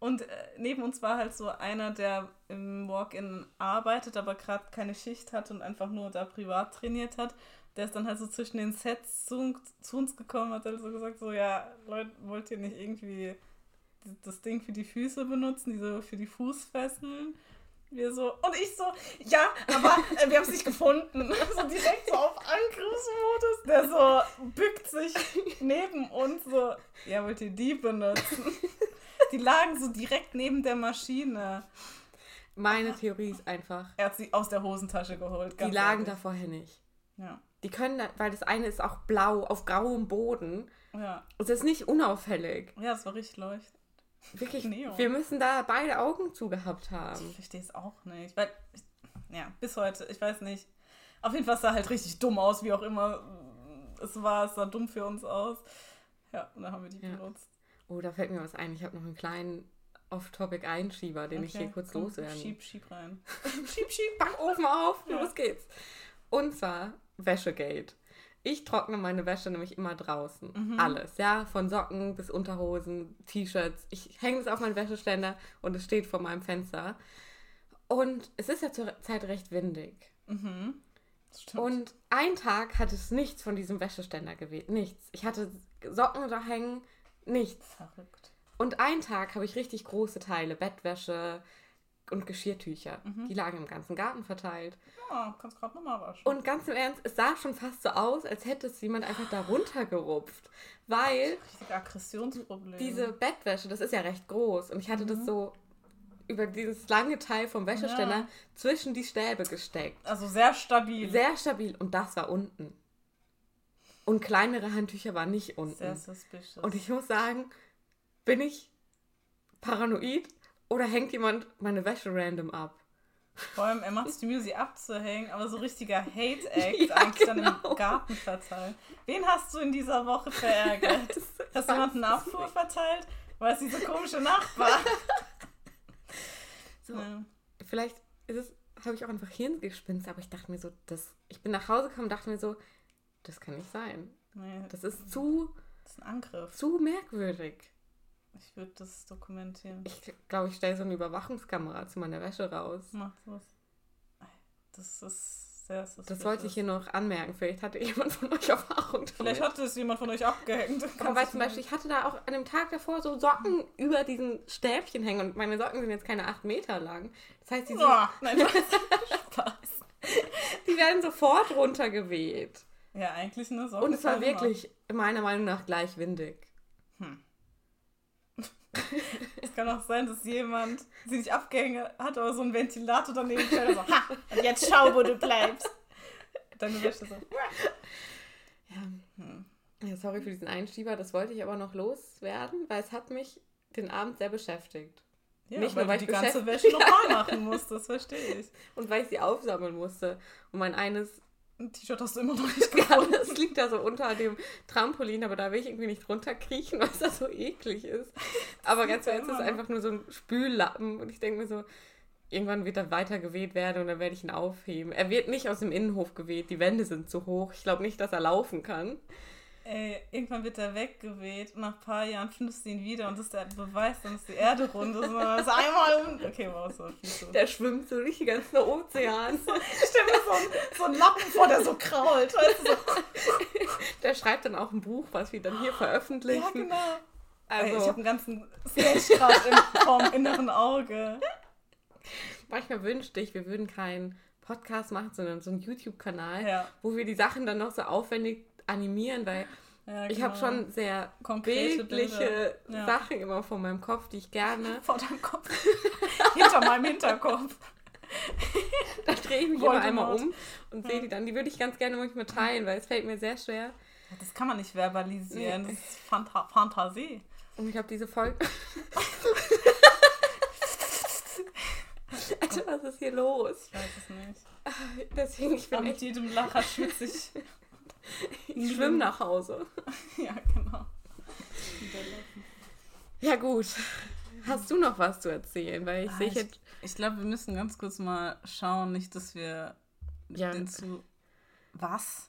Und äh, neben uns war halt so einer, der im Walk-In arbeitet, aber gerade keine Schicht hat und einfach nur da privat trainiert hat der ist dann halt so zwischen den Sets zu, zu uns gekommen, hat halt so gesagt, so, ja, Leute, wollt ihr nicht irgendwie das Ding für die Füße benutzen, diese für die Fußfesseln? Wir so, und ich so, ja, aber äh, wir haben es nicht gefunden. So direkt so auf Angriffsmodus. Der so bückt sich neben uns, so, ja, wollt ihr die benutzen? Die lagen so direkt neben der Maschine. Meine Theorie ist einfach. Er hat sie aus der Hosentasche geholt. die lagen ehrlich. da vorher nicht. Ja. Die können, weil das eine ist auch blau auf grauem Boden. Ja. Es ist nicht unauffällig. Ja, es war richtig leuchtend. Wirklich, Neon. wir müssen da beide Augen zugehabt haben. Ich verstehe es auch nicht. Weil, ja, bis heute, ich weiß nicht. Auf jeden Fall sah halt richtig dumm aus, wie auch immer es war. Es sah dumm für uns aus. Ja, und dann haben wir die ja. benutzt. Oh, da fällt mir was ein. Ich habe noch einen kleinen Off-Topic-Einschieber, den okay, ich hier kurz komm, loswerden. Schieb, schieb rein. schieb, schieb, Backofen auf. Ja. Los geht's. Und zwar Wäschegate. Ich trockne meine Wäsche nämlich immer draußen. Mhm. Alles, ja. Von Socken bis Unterhosen, T-Shirts. Ich hänge es auf meinen Wäscheständer und es steht vor meinem Fenster. Und es ist ja zur Zeit recht windig. Mhm. Und ein Tag hat es nichts von diesem Wäscheständer gewählt. Nichts. Ich hatte Socken da hängen, nichts. Verrückt. Und einen Tag habe ich richtig große Teile, Bettwäsche, und Geschirrtücher. Mhm. Die lagen im ganzen Garten verteilt. Ja, kannst gerade nochmal waschen. Und ganz im Ernst, es sah schon fast so aus, als hätte es jemand einfach da runtergerupft. Weil. Richtig Aggressionsproblem. Diese Bettwäsche, das ist ja recht groß. Und ich hatte mhm. das so über dieses lange Teil vom Wäscheständer ja. zwischen die Stäbe gesteckt. Also sehr stabil. Sehr stabil. Und das war unten. Und kleinere Handtücher waren nicht unten. Sehr suspicious. Und ich muss sagen, bin ich paranoid oder hängt jemand meine Wäsche random ab? Vor allem, er macht es die Mühe, sie abzuhängen, aber so richtiger Hate-Act Ja, eigentlich dann genau. im Garten verteilen. Wen hast du in dieser Woche verärgert? Hast du jemanden Abfuhr verteilt? War es dieser komische Nachbar? So, Ja. Vielleicht ist es, habe ich auch einfach Hirngespinst, aber ich dachte mir so, das, ich bin nach Hause gekommen und dachte mir so, das kann nicht sein. Nee, Das ist zu, das ist ein Angriff. zu merkwürdig. Ich würde das dokumentieren. Ich glaube, ich stelle so eine Überwachungskamera zu meiner Wäsche raus. Mach sowas. Das ist sehr suspicious. Das wollte ich hier noch anmerken. Vielleicht hatte jemand von euch Erfahrung damit. Vielleicht hat es jemand von euch abgehängt. Aber weil zum Beispiel, ich hatte da auch an dem Tag davor so Socken über diesen Stäbchen hängen und meine Socken sind jetzt keine 8 Meter lang. Das heißt, die, sind, Oh, nein, Spaß. die werden sofort runtergeweht. Ja, eigentlich eine Socke. Und es war immer. wirklich meiner Meinung nach gleich windig. Es kann auch sein, dass jemand sie nicht abgehängt hat, aber so ein Ventilator daneben stellt und so, ha, und jetzt schau, wo du bleibst. Deine Wäsche so. Ja. Ja, sorry für diesen Einschieber, das wollte ich aber noch loswerden, weil es hat mich den Abend sehr beschäftigt. Ja, Nicht weil nur, weil du ich die ganze Wäsche nochmal machen musst, das verstehe ich. Und weil ich sie aufsammeln musste. Und mein eines Ein T-Shirt hast du immer noch nicht Ja, gefunden. das liegt da so unter dem Trampolin, aber da will ich irgendwie nicht runterkriechen, weil es da so eklig ist. Aber ganz ehrlich, es ist einfach nur so ein Spüllappen und ich denke mir so, irgendwann wird er weiter geweht werden und dann werde ich ihn aufheben. Er wird nicht aus dem Innenhof geweht, die Wände sind zu hoch. Ich glaube nicht, dass er laufen kann. Ey, irgendwann wird er weggeweht und nach ein paar Jahren findest du ihn wieder und das ist der Beweis, dann ist die Erde rund. Das ist das einmal um. Okay, wow, so. Der schwimmt so durch die ganzen Ozean. Stell mir so, ein, so einen Lappen vor, der so krault. Weißt du. Der schreibt dann auch ein Buch, was wir dann hier veröffentlichen. Ja, genau. Ey, ich Also habe einen ganzen Sketch gerade im, vorm inneren Auge. manchmal wünschte ich, wir würden keinen Podcast machen, sondern so einen YouTube-Kanal, Ja, wo wir die Sachen dann noch so aufwendig animieren, weil ja ich habe genau. schon sehr konkrete bildliche. Ja. Sachen immer vor meinem Kopf, die ich gerne. vor deinem Kopf. Hinter meinem Hinterkopf. Da drehe ich mich immer einmal um und sehe die dann. Die würde ich ganz gerne manchmal teilen, weil es fällt mir sehr schwer. Das kann man nicht verbalisieren. Nee. Das ist Phanta Fantasie. Und ich habe diese Folge. Alter, was ist hier los? Ich weiß es nicht. Deswegen, ich bin Aber mit jedem Lacher schwitze ich. Ich schwimme nach Hause. ja, genau. Ja, gut. Hast du noch was zu erzählen? Weil ich Ah, sehe ich- jetzt. Ich glaube, wir müssen ganz kurz mal schauen, nicht, dass wir Ja. den zu. Was?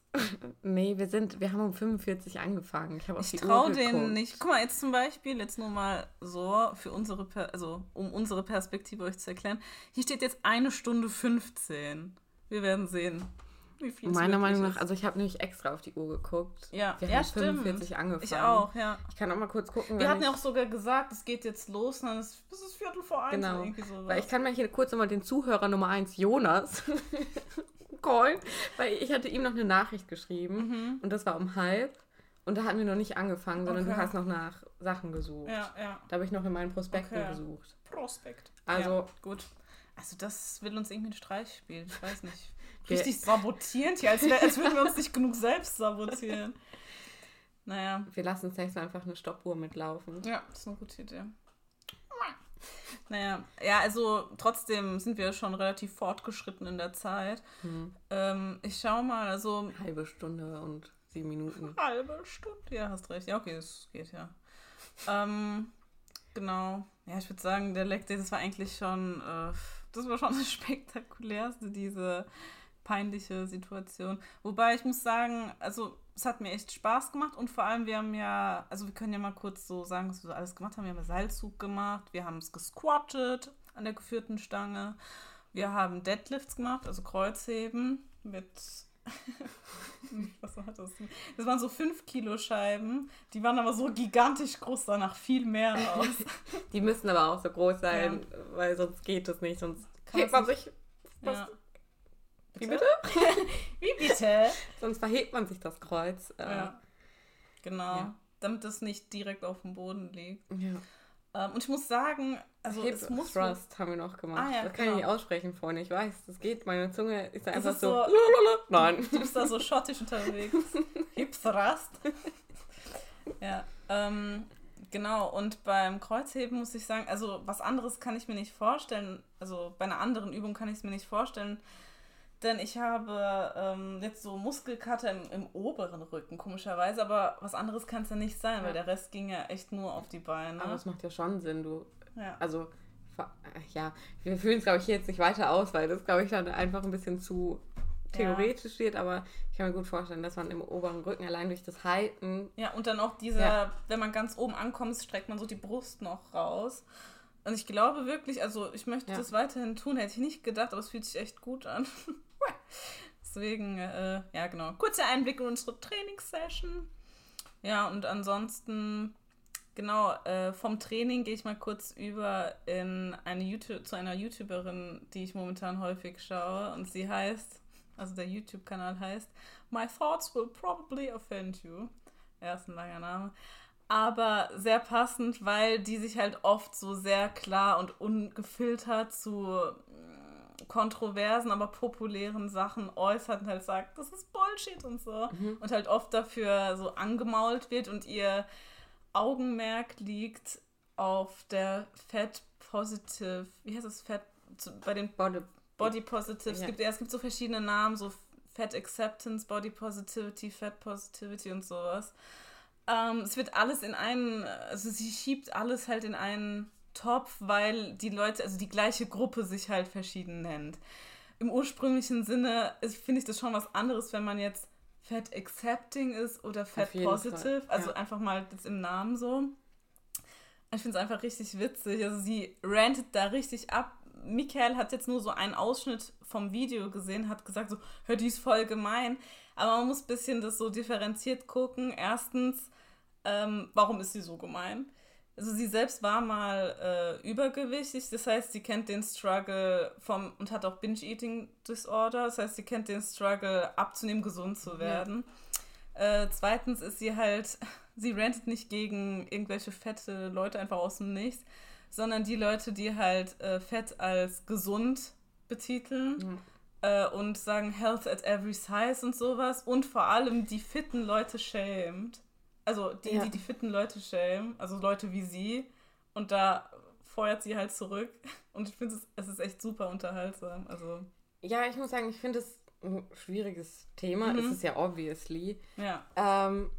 Nee, wir sind. Wir haben um 45 angefangen. Ich Ich traue denen nicht. Guck mal, jetzt zum Beispiel, jetzt nur mal so, für unsere, Per- also um unsere Perspektive euch zu erklären. Hier steht jetzt eine Stunde 15. Wir werden sehen, wie viel Meiner Meinung nach, ist. also ich habe nämlich extra auf die Uhr geguckt. Ja, wir ja haben stimmt. 45 angefangen. Ich auch, ja. Ich kann auch mal kurz gucken. Wir hatten ja auch sogar gesagt, es geht jetzt los, und dann ist es Viertel vor eins Genau. irgendwie sowas. Weil ich kann mal hier kurz nochmal den Zuhörer Nummer 1, Jonas, callen. Weil ich hatte ihm noch eine Nachricht geschrieben mhm. und das war um halb. Und da hatten wir noch nicht angefangen, sondern Okay. du hast noch nach Sachen gesucht. Ja, ja. Da habe ich noch in meinen Prospekten Okay. gesucht. Prospekt. Also- ja, gut. Also das will uns irgendwie einen Streich spielen. Ich weiß nicht. Richtig sabotierend hier, als, wär, als würden wir uns nicht genug selbst sabotieren. Naja. Wir lassen uns nächstes Mal einfach eine Stoppuhr mitlaufen. Ja, das ist eine gute Idee. Naja, ja, also trotzdem sind wir schon relativ fortgeschritten in der Zeit. Hm. Ähm, ich schau mal, also Halbe Stunde und sieben Minuten. halbe Stunde. Ja, hast recht. Ja, okay, das geht ja. Ähm, genau. Ja, ich würde sagen, der Day, das war eigentlich schon, äh, das war schon das spektakulärste, diese peinliche Situation. Wobei ich muss sagen, also es hat mir echt Spaß gemacht und vor allem wir haben ja, also wir können ja mal kurz so sagen, was wir so alles gemacht haben. Wir haben ja Seilzug gemacht, wir haben es gesquattet an der geführten Stange, wir haben Deadlifts gemacht, also Kreuzheben mit was war das? Das waren so 5 Kilo Scheiben, die waren aber so gigantisch groß, sah nach viel mehr aus. Die müssen aber auch so groß sein, weil sonst geht es nicht. Sonst Kann hebt man sich. Ja. Wie bitte? Wie bitte? Sonst verhebt man sich das Kreuz. Äh, Ja. Genau. Ja. Damit es nicht direkt auf dem Boden liegt. ja. Ähm, und ich muss sagen, also Hip es muss Thrust haben wir noch gemacht. Ah, ja, das kann ich genau. nicht aussprechen, Freunde. Ich weiß, das geht. Meine Zunge ist da einfach ist so. so- Lalalala. Nein. Du bist da so schottisch unterwegs. Hip Thrust. Ja, ähm, Genau, und beim Kreuzheben muss ich sagen, also was anderes kann ich mir nicht vorstellen. Also bei einer anderen Übung kann ich es mir nicht vorstellen. Denn ich habe ähm, jetzt so Muskelkater im, im, oberen Rücken, komischerweise, aber was anderes kann es ja nicht sein, ja. weil der Rest ging ja echt nur auf die Beine. Aber es macht ja schon Sinn, du. Ja. Also, ja, wir fühlen es, glaube ich, jetzt nicht weiter aus, weil das, glaube ich, dann einfach ein bisschen zu theoretisch ja. steht, aber ich kann mir gut vorstellen, dass man im oberen Rücken allein durch das Halten. Ja, und dann auch dieser, ja. wenn man ganz oben ankommt, streckt man so die Brust noch raus. Und ich glaube wirklich, also ich möchte ja. das weiterhin tun, hätte ich nicht gedacht, aber es fühlt sich echt gut an. Deswegen, äh, ja, genau. Kurzer Einblick in unsere Trainingssession. Ja, und ansonsten, genau, äh, vom Training gehe ich mal kurz über in eine YouTube, zu einer YouTuberin, die ich momentan häufig schaue. Und sie heißt, also der YouTube-Kanal heißt My Thoughts Will Probably Offend You. Er ist ein langer Name. Aber sehr passend, weil die sich halt oft so sehr klar und ungefiltert zu kontroversen, aber populären Sachen äußert und halt sagt, das ist Bullshit und so. Mhm. Und halt oft dafür so angemault wird und ihr Augenmerk liegt auf der Fat Positive, wie heißt das, Fat, bei den Body, Body Positive, ja. es, gibt, ja, es gibt so verschiedene Namen, so Fat Acceptance, Body Positivity, Fat Positivity und sowas. Ähm, es wird alles in einen, also sie schiebt alles halt in einen Topf, weil die Leute, also die gleiche Gruppe sich halt verschieden nennt. Im ursprünglichen Sinne finde ich das schon was anderes, wenn man jetzt Fat Accepting ist oder Fat Positive. Fall. Also ja. einfach mal jetzt im Namen so. Ich finde es einfach richtig witzig. Also sie rantet da richtig ab. Michael hat jetzt nur so einen Ausschnitt vom Video gesehen, hat gesagt so, hör, die ist voll gemein. Aber man muss ein bisschen das so differenziert gucken. Erstens, ähm, warum ist sie so gemein? Also sie selbst war mal äh, übergewichtig, das heißt, sie kennt den Struggle vom und hat auch Binge-Eating-Disorder, das heißt, sie kennt den Struggle abzunehmen, gesund zu werden. Ja. Äh, zweitens ist sie halt, sie rentet nicht gegen irgendwelche fette Leute einfach aus dem Nichts, sondern die Leute, die halt äh, Fett als gesund betiteln. Mhm. und sagen Health at every size und sowas und vor allem die fitten Leute schämt also die, ja. die die fitten Leute schämen, also Leute wie sie. Und da feuert sie halt zurück. Und ich finde, es, es ist echt super unterhaltsam. Also. Ja, ich muss sagen, ich finde es ein schwieriges Thema. Mhm. Es ist ja obviously. Ja. Ähm,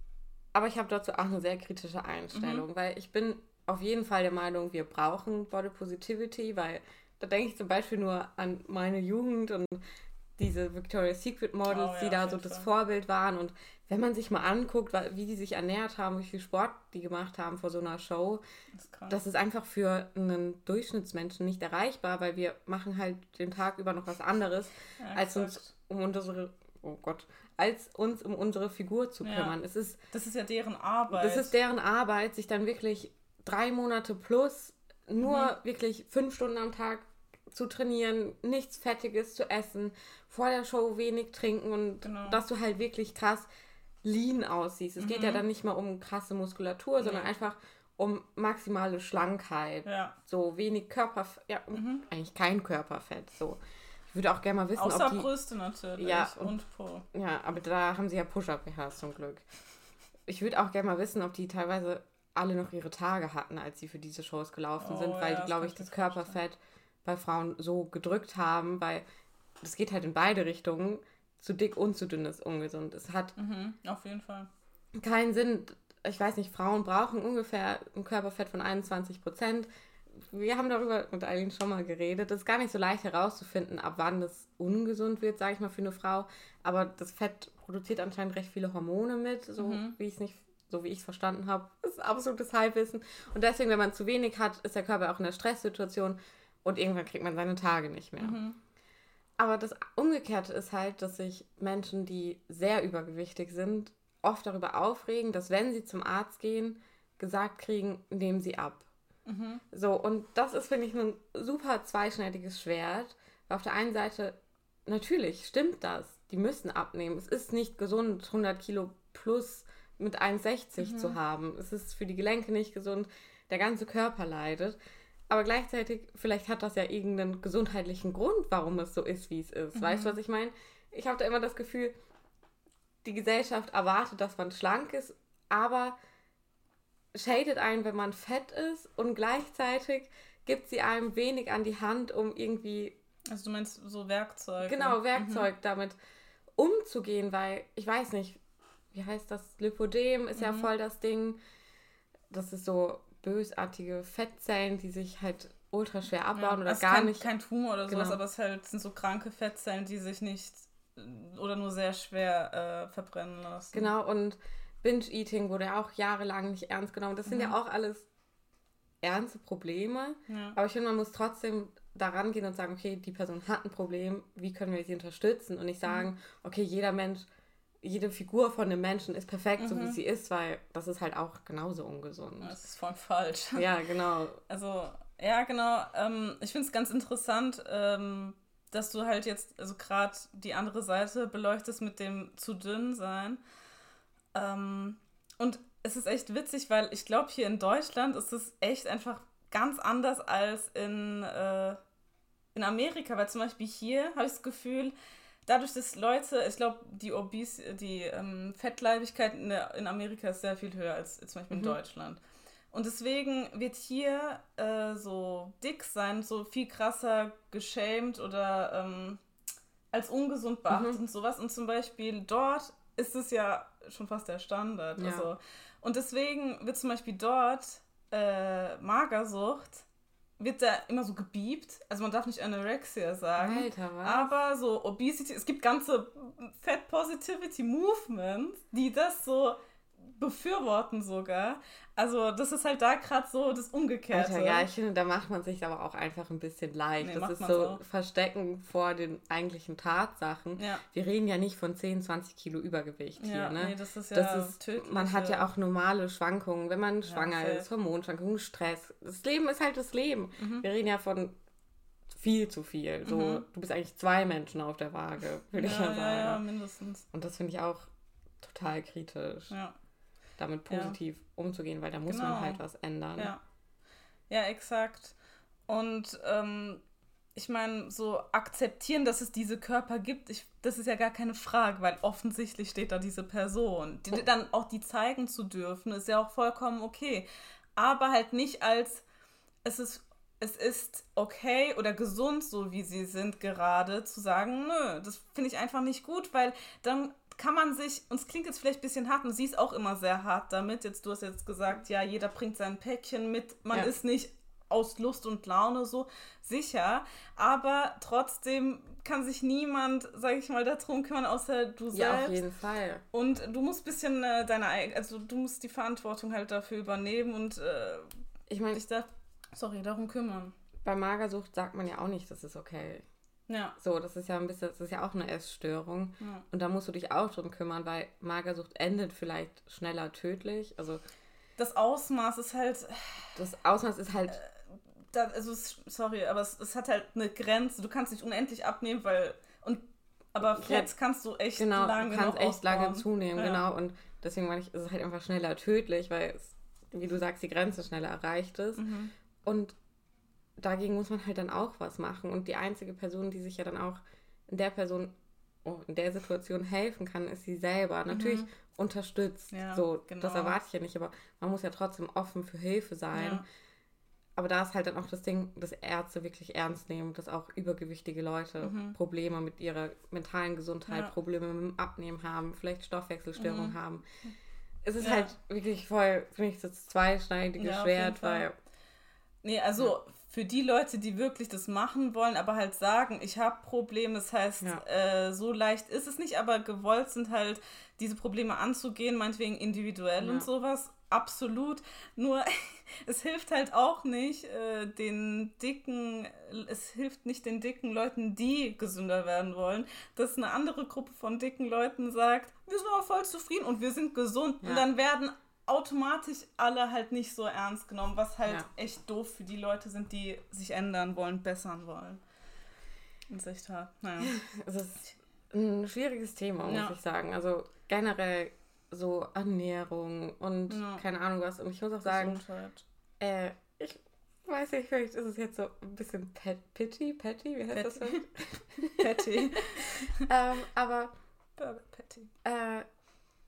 aber ich habe dazu auch eine sehr kritische Einstellung, mhm. weil ich bin auf jeden Fall der Meinung, wir brauchen Body Positivity, weil da denke ich zum Beispiel nur an meine Jugend und diese Victoria's Secret Models, oh, ja, die da so das Vorbild waren. Und wenn man sich mal anguckt, wie die sich ernährt haben, wie viel Sport die gemacht haben vor so einer Show, das, ist das ist einfach für einen Durchschnittsmenschen nicht erreichbar, weil wir machen halt den Tag über noch was anderes, ja, als uns um unsere, oh Gott, als uns um unsere Figur zu kümmern. Ja, es ist, das ist ja deren Arbeit. Das ist deren Arbeit, sich dann wirklich drei Monate plus nur mhm. wirklich fünf Stunden am Tag zu trainieren, nichts Fettiges zu essen, vor der Show wenig trinken und genau. dass du halt wirklich krass lean aussiehst. Es mhm. geht ja mhm. dann nicht mal um krasse Muskulatur, nee. sondern einfach um maximale Schlankheit. Ja. So wenig Körperfett, ja, mhm. eigentlich kein Körperfett. So. Ich würde auch gerne mal wissen, Außer ob die... Brüste natürlich ja, und Po. Ja, aber da haben sie ja Push-Up-BHs zum Glück. Ich würde auch gerne mal wissen, ob die teilweise alle noch ihre Tage hatten, als sie für diese Shows gelaufen oh, sind, weil ja, die, glaube ich, das Körperfett bei Frauen so gedrückt haben, weil das geht halt in beide Richtungen zu dick und zu dünn ist ungesund. Es hat mhm, auf jeden Fall keinen Sinn. Ich weiß nicht, Frauen brauchen ungefähr ein Körperfett von 21 Prozent. Wir haben darüber mit Eileen schon mal geredet. Es ist gar nicht so leicht herauszufinden, ab wann das ungesund wird, sage ich mal, für eine Frau. Aber das Fett produziert anscheinend recht viele Hormone mit, so mhm. wie ich es nicht so wie ich es verstanden habe. Das ist absolutes Halbwissen. Und deswegen, wenn man zu wenig hat, ist der Körper auch in der Stresssituation und irgendwann kriegt man seine Tage nicht mehr. Mhm. Aber das Umgekehrte ist halt, dass sich Menschen, die sehr übergewichtig sind, oft darüber aufregen, dass wenn sie zum Arzt gehen, gesagt kriegen, nehmen sie ab. Mhm. So, und das ist, finde ich, ein super zweischneidiges Schwert. Auf der einen Seite, natürlich stimmt das, die müssen abnehmen. Es ist nicht gesund, 100 Kilo plus mit 1,60 mhm. zu haben. Es ist für die Gelenke nicht gesund, der ganze Körper leidet. Aber gleichzeitig, vielleicht hat das ja irgendeinen gesundheitlichen Grund, warum es so ist, wie es ist. Mhm. Weißt du, was ich meine? Ich habe da immer das Gefühl, die Gesellschaft erwartet, dass man schlank ist, aber shadet einen, wenn man fett ist und gleichzeitig gibt sie einem wenig an die Hand, um irgendwie. Also du meinst so Werkzeug. Genau, Werkzeug mhm. damit umzugehen, weil ich weiß nicht, wie heißt das? Lipodem ist mhm. ja voll das Ding. Das ist so bösartige Fettzellen, die sich halt ultra schwer abbauen ja, oder gar kein, nicht. Kein Tumor oder genau. sowas, aber es halt sind so kranke Fettzellen, die sich nicht äh, oder nur sehr schwer äh, verbrennen lassen. Genau, und Binge-Eating wurde ja auch jahrelang nicht ernst genommen. Das sind mhm. ja auch alles ernste Probleme. Ja. Aber ich finde, man muss trotzdem daran gehen und sagen, okay, die Person hat ein Problem, wie können wir sie unterstützen? Und nicht mhm. sagen, okay, jeder Mensch, jede Figur von einem Menschen ist perfekt, mhm. so wie mhm. sie ist, weil das ist halt auch genauso ungesund. Das ist voll falsch. Ja, genau. Also, ja, genau. Ähm, ich finde es ganz interessant, ähm, dass du halt jetzt, also gerade die andere Seite beleuchtest mit dem zu dünn sein. Ähm, und es ist echt witzig, weil ich glaube, hier in Deutschland ist es echt einfach ganz anders als in, äh, in Amerika. Weil zum Beispiel hier habe ich das Gefühl, dadurch, dass Leute, ich glaube, die Obes, die ähm, Fettleibigkeit in, der, in Amerika ist sehr viel höher als zum Beispiel in mhm. Deutschland. Und deswegen wird hier äh, so dick sein, so viel krasser geschämt oder ähm, als ungesund beachtet mhm. und sowas. Und zum Beispiel dort ist es ja schon fast der Standard. Ja. Also, und deswegen wird zum Beispiel dort äh, Magersucht wird da immer so gebiebt. Also man darf nicht Anorexia sagen. Alter, was? Aber so Obesity, es gibt ganze Fat Positivity Movements, die das so befürworten sogar. Also das ist halt da gerade so das Umgekehrte. Alter, ja, ich finde, da macht man sich aber auch einfach ein bisschen leicht. Nee, das ist so auch. Verstecken vor den eigentlichen Tatsachen. Ja. Wir reden ja nicht von 10, 20 Kilo Übergewicht ja, hier. Ne? Nee, das ist ja das ist, tödlich. Man hat ja auch normale Schwankungen, wenn man schwanger ja, ist, Hormonschwankungen, Stress. Das Leben ist halt das Leben. Mhm. Wir reden ja von viel zu viel. So, mhm. du bist eigentlich zwei Menschen auf der Waage, würde ich mal sagen. Ja, ja, mindestens. Und das finde ich auch total kritisch. Ja damit positiv ja. umzugehen, weil da muss genau. man halt was ändern. Ja, ja exakt. Und ähm, ich meine, so akzeptieren, dass es diese Körper gibt, ich, das ist ja gar keine Frage, weil offensichtlich steht da diese Person. Die, dann auch die zeigen zu dürfen, ist ja auch vollkommen okay. Aber halt nicht als, es ist, es ist okay oder gesund, so wie sie sind gerade, zu sagen, nö, das finde ich einfach nicht gut, weil dann kann man sich, und es klingt jetzt vielleicht ein bisschen hart, und sie ist auch immer sehr hart damit. Jetzt, du hast jetzt gesagt, ja, jeder bringt sein Päckchen mit, man ja. ist nicht aus Lust und Laune so sicher, aber trotzdem kann sich niemand, sage ich mal, darum kümmern, außer du selbst. Ja, auf jeden Fall. Und du musst ein bisschen äh, deine, also du musst die Verantwortung halt dafür übernehmen und äh, ich meine, dich da, sorry, darum kümmern. Bei Magersucht sagt man ja auch nicht, das ist okay. Ja. So, das ist ja ein bisschen, das ist ja auch eine Essstörung. Ja. Und da musst du dich auch drum kümmern, weil Magersucht endet vielleicht schneller tödlich. Also das Ausmaß ist halt. Das Ausmaß ist halt. Äh, da, also sorry, aber es, es, hat halt eine Grenze. Du kannst nicht unendlich abnehmen, weil und aber jetzt kannst du echt genau, lange du kannst echt ausbauen. lange zunehmen, ja. genau. Und deswegen meine ich, ist es halt einfach schneller tödlich, weil es, wie du sagst, die Grenze schneller erreicht ist. Mhm. Und dagegen muss man halt dann auch was machen. Und die einzige Person, die sich ja dann auch in der Person, oh, in der Situation helfen kann, ist sie selber. Natürlich mhm. unterstützt. Ja, so, genau. das erwarte ich ja nicht, aber man muss ja trotzdem offen für Hilfe sein. Ja. Aber da ist halt dann auch das Ding, dass Ärzte wirklich ernst nehmen, dass auch übergewichtige Leute mhm. Probleme mit ihrer mentalen Gesundheit, ja. Probleme mit dem Abnehmen haben, vielleicht Stoffwechselstörungen mhm. haben. Es ist halt wirklich voll, finde ich, das zweischneidige Schwert, weil. Nee, also für die Leute, die wirklich das machen wollen, aber halt sagen, ich habe Probleme, das heißt, ja. äh, so leicht ist es nicht, aber gewollt sind halt, diese Probleme anzugehen, meinetwegen individuell ja. und sowas, absolut. Nur es hilft halt auch nicht äh, den dicken, es hilft nicht den dicken Leuten, die gesünder werden wollen, dass eine andere Gruppe von dicken Leuten sagt, wir sind aber voll zufrieden und wir sind gesund. Ja. Und dann werden automatisch alle halt nicht so ernst genommen, was halt ja. echt doof für die Leute sind, die sich ändern wollen, bessern wollen. Das ist echt hart. Naja. Es ist ein schwieriges Thema, muss ja. ich sagen. Also generell so Ernährung und ja. keine Ahnung was. Und ich muss auch sagen, äh, ich weiß nicht, vielleicht ist es jetzt so ein bisschen pet Pitty, Patty, wie heißt Patty. das? Patty. ähm, aber Patty. Äh,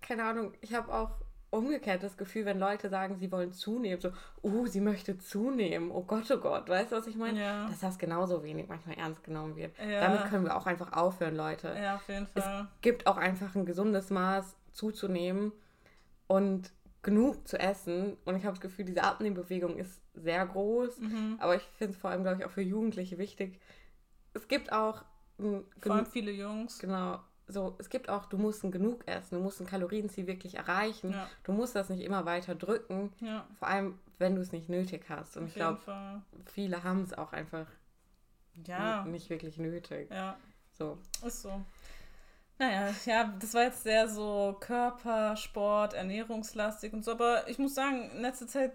keine Ahnung, ich habe auch umgekehrt das Gefühl, wenn Leute sagen, sie wollen zunehmen, so, oh, sie möchte zunehmen, oh Gott, oh Gott, weißt du, was ich meine? Ja. Dass das genauso wenig manchmal ernst genommen wird. Ja. Damit können wir auch einfach aufhören, Leute. Ja, auf jeden Fall. Es gibt auch einfach ein gesundes Maß zuzunehmen und genug zu essen. Und ich habe das Gefühl, diese Abnehmbewegung ist sehr groß. Mhm. Aber ich finde es vor allem, glaube ich, auch für Jugendliche wichtig. Es gibt auch. Vor allem viele Jungs. Genau. So, es gibt auch, du musst genug essen, du musst ein Kalorienziel wirklich erreichen. Ja. Du musst das nicht immer weiter drücken. Ja. Vor allem, wenn du es nicht nötig hast. Und Auf ich glaube, viele haben es auch einfach ja. nicht wirklich nötig. Ja. So. Ist so. Naja, ja, das war jetzt sehr so Körper, Sport, ernährungslastig und so, aber ich muss sagen, in letzter Zeit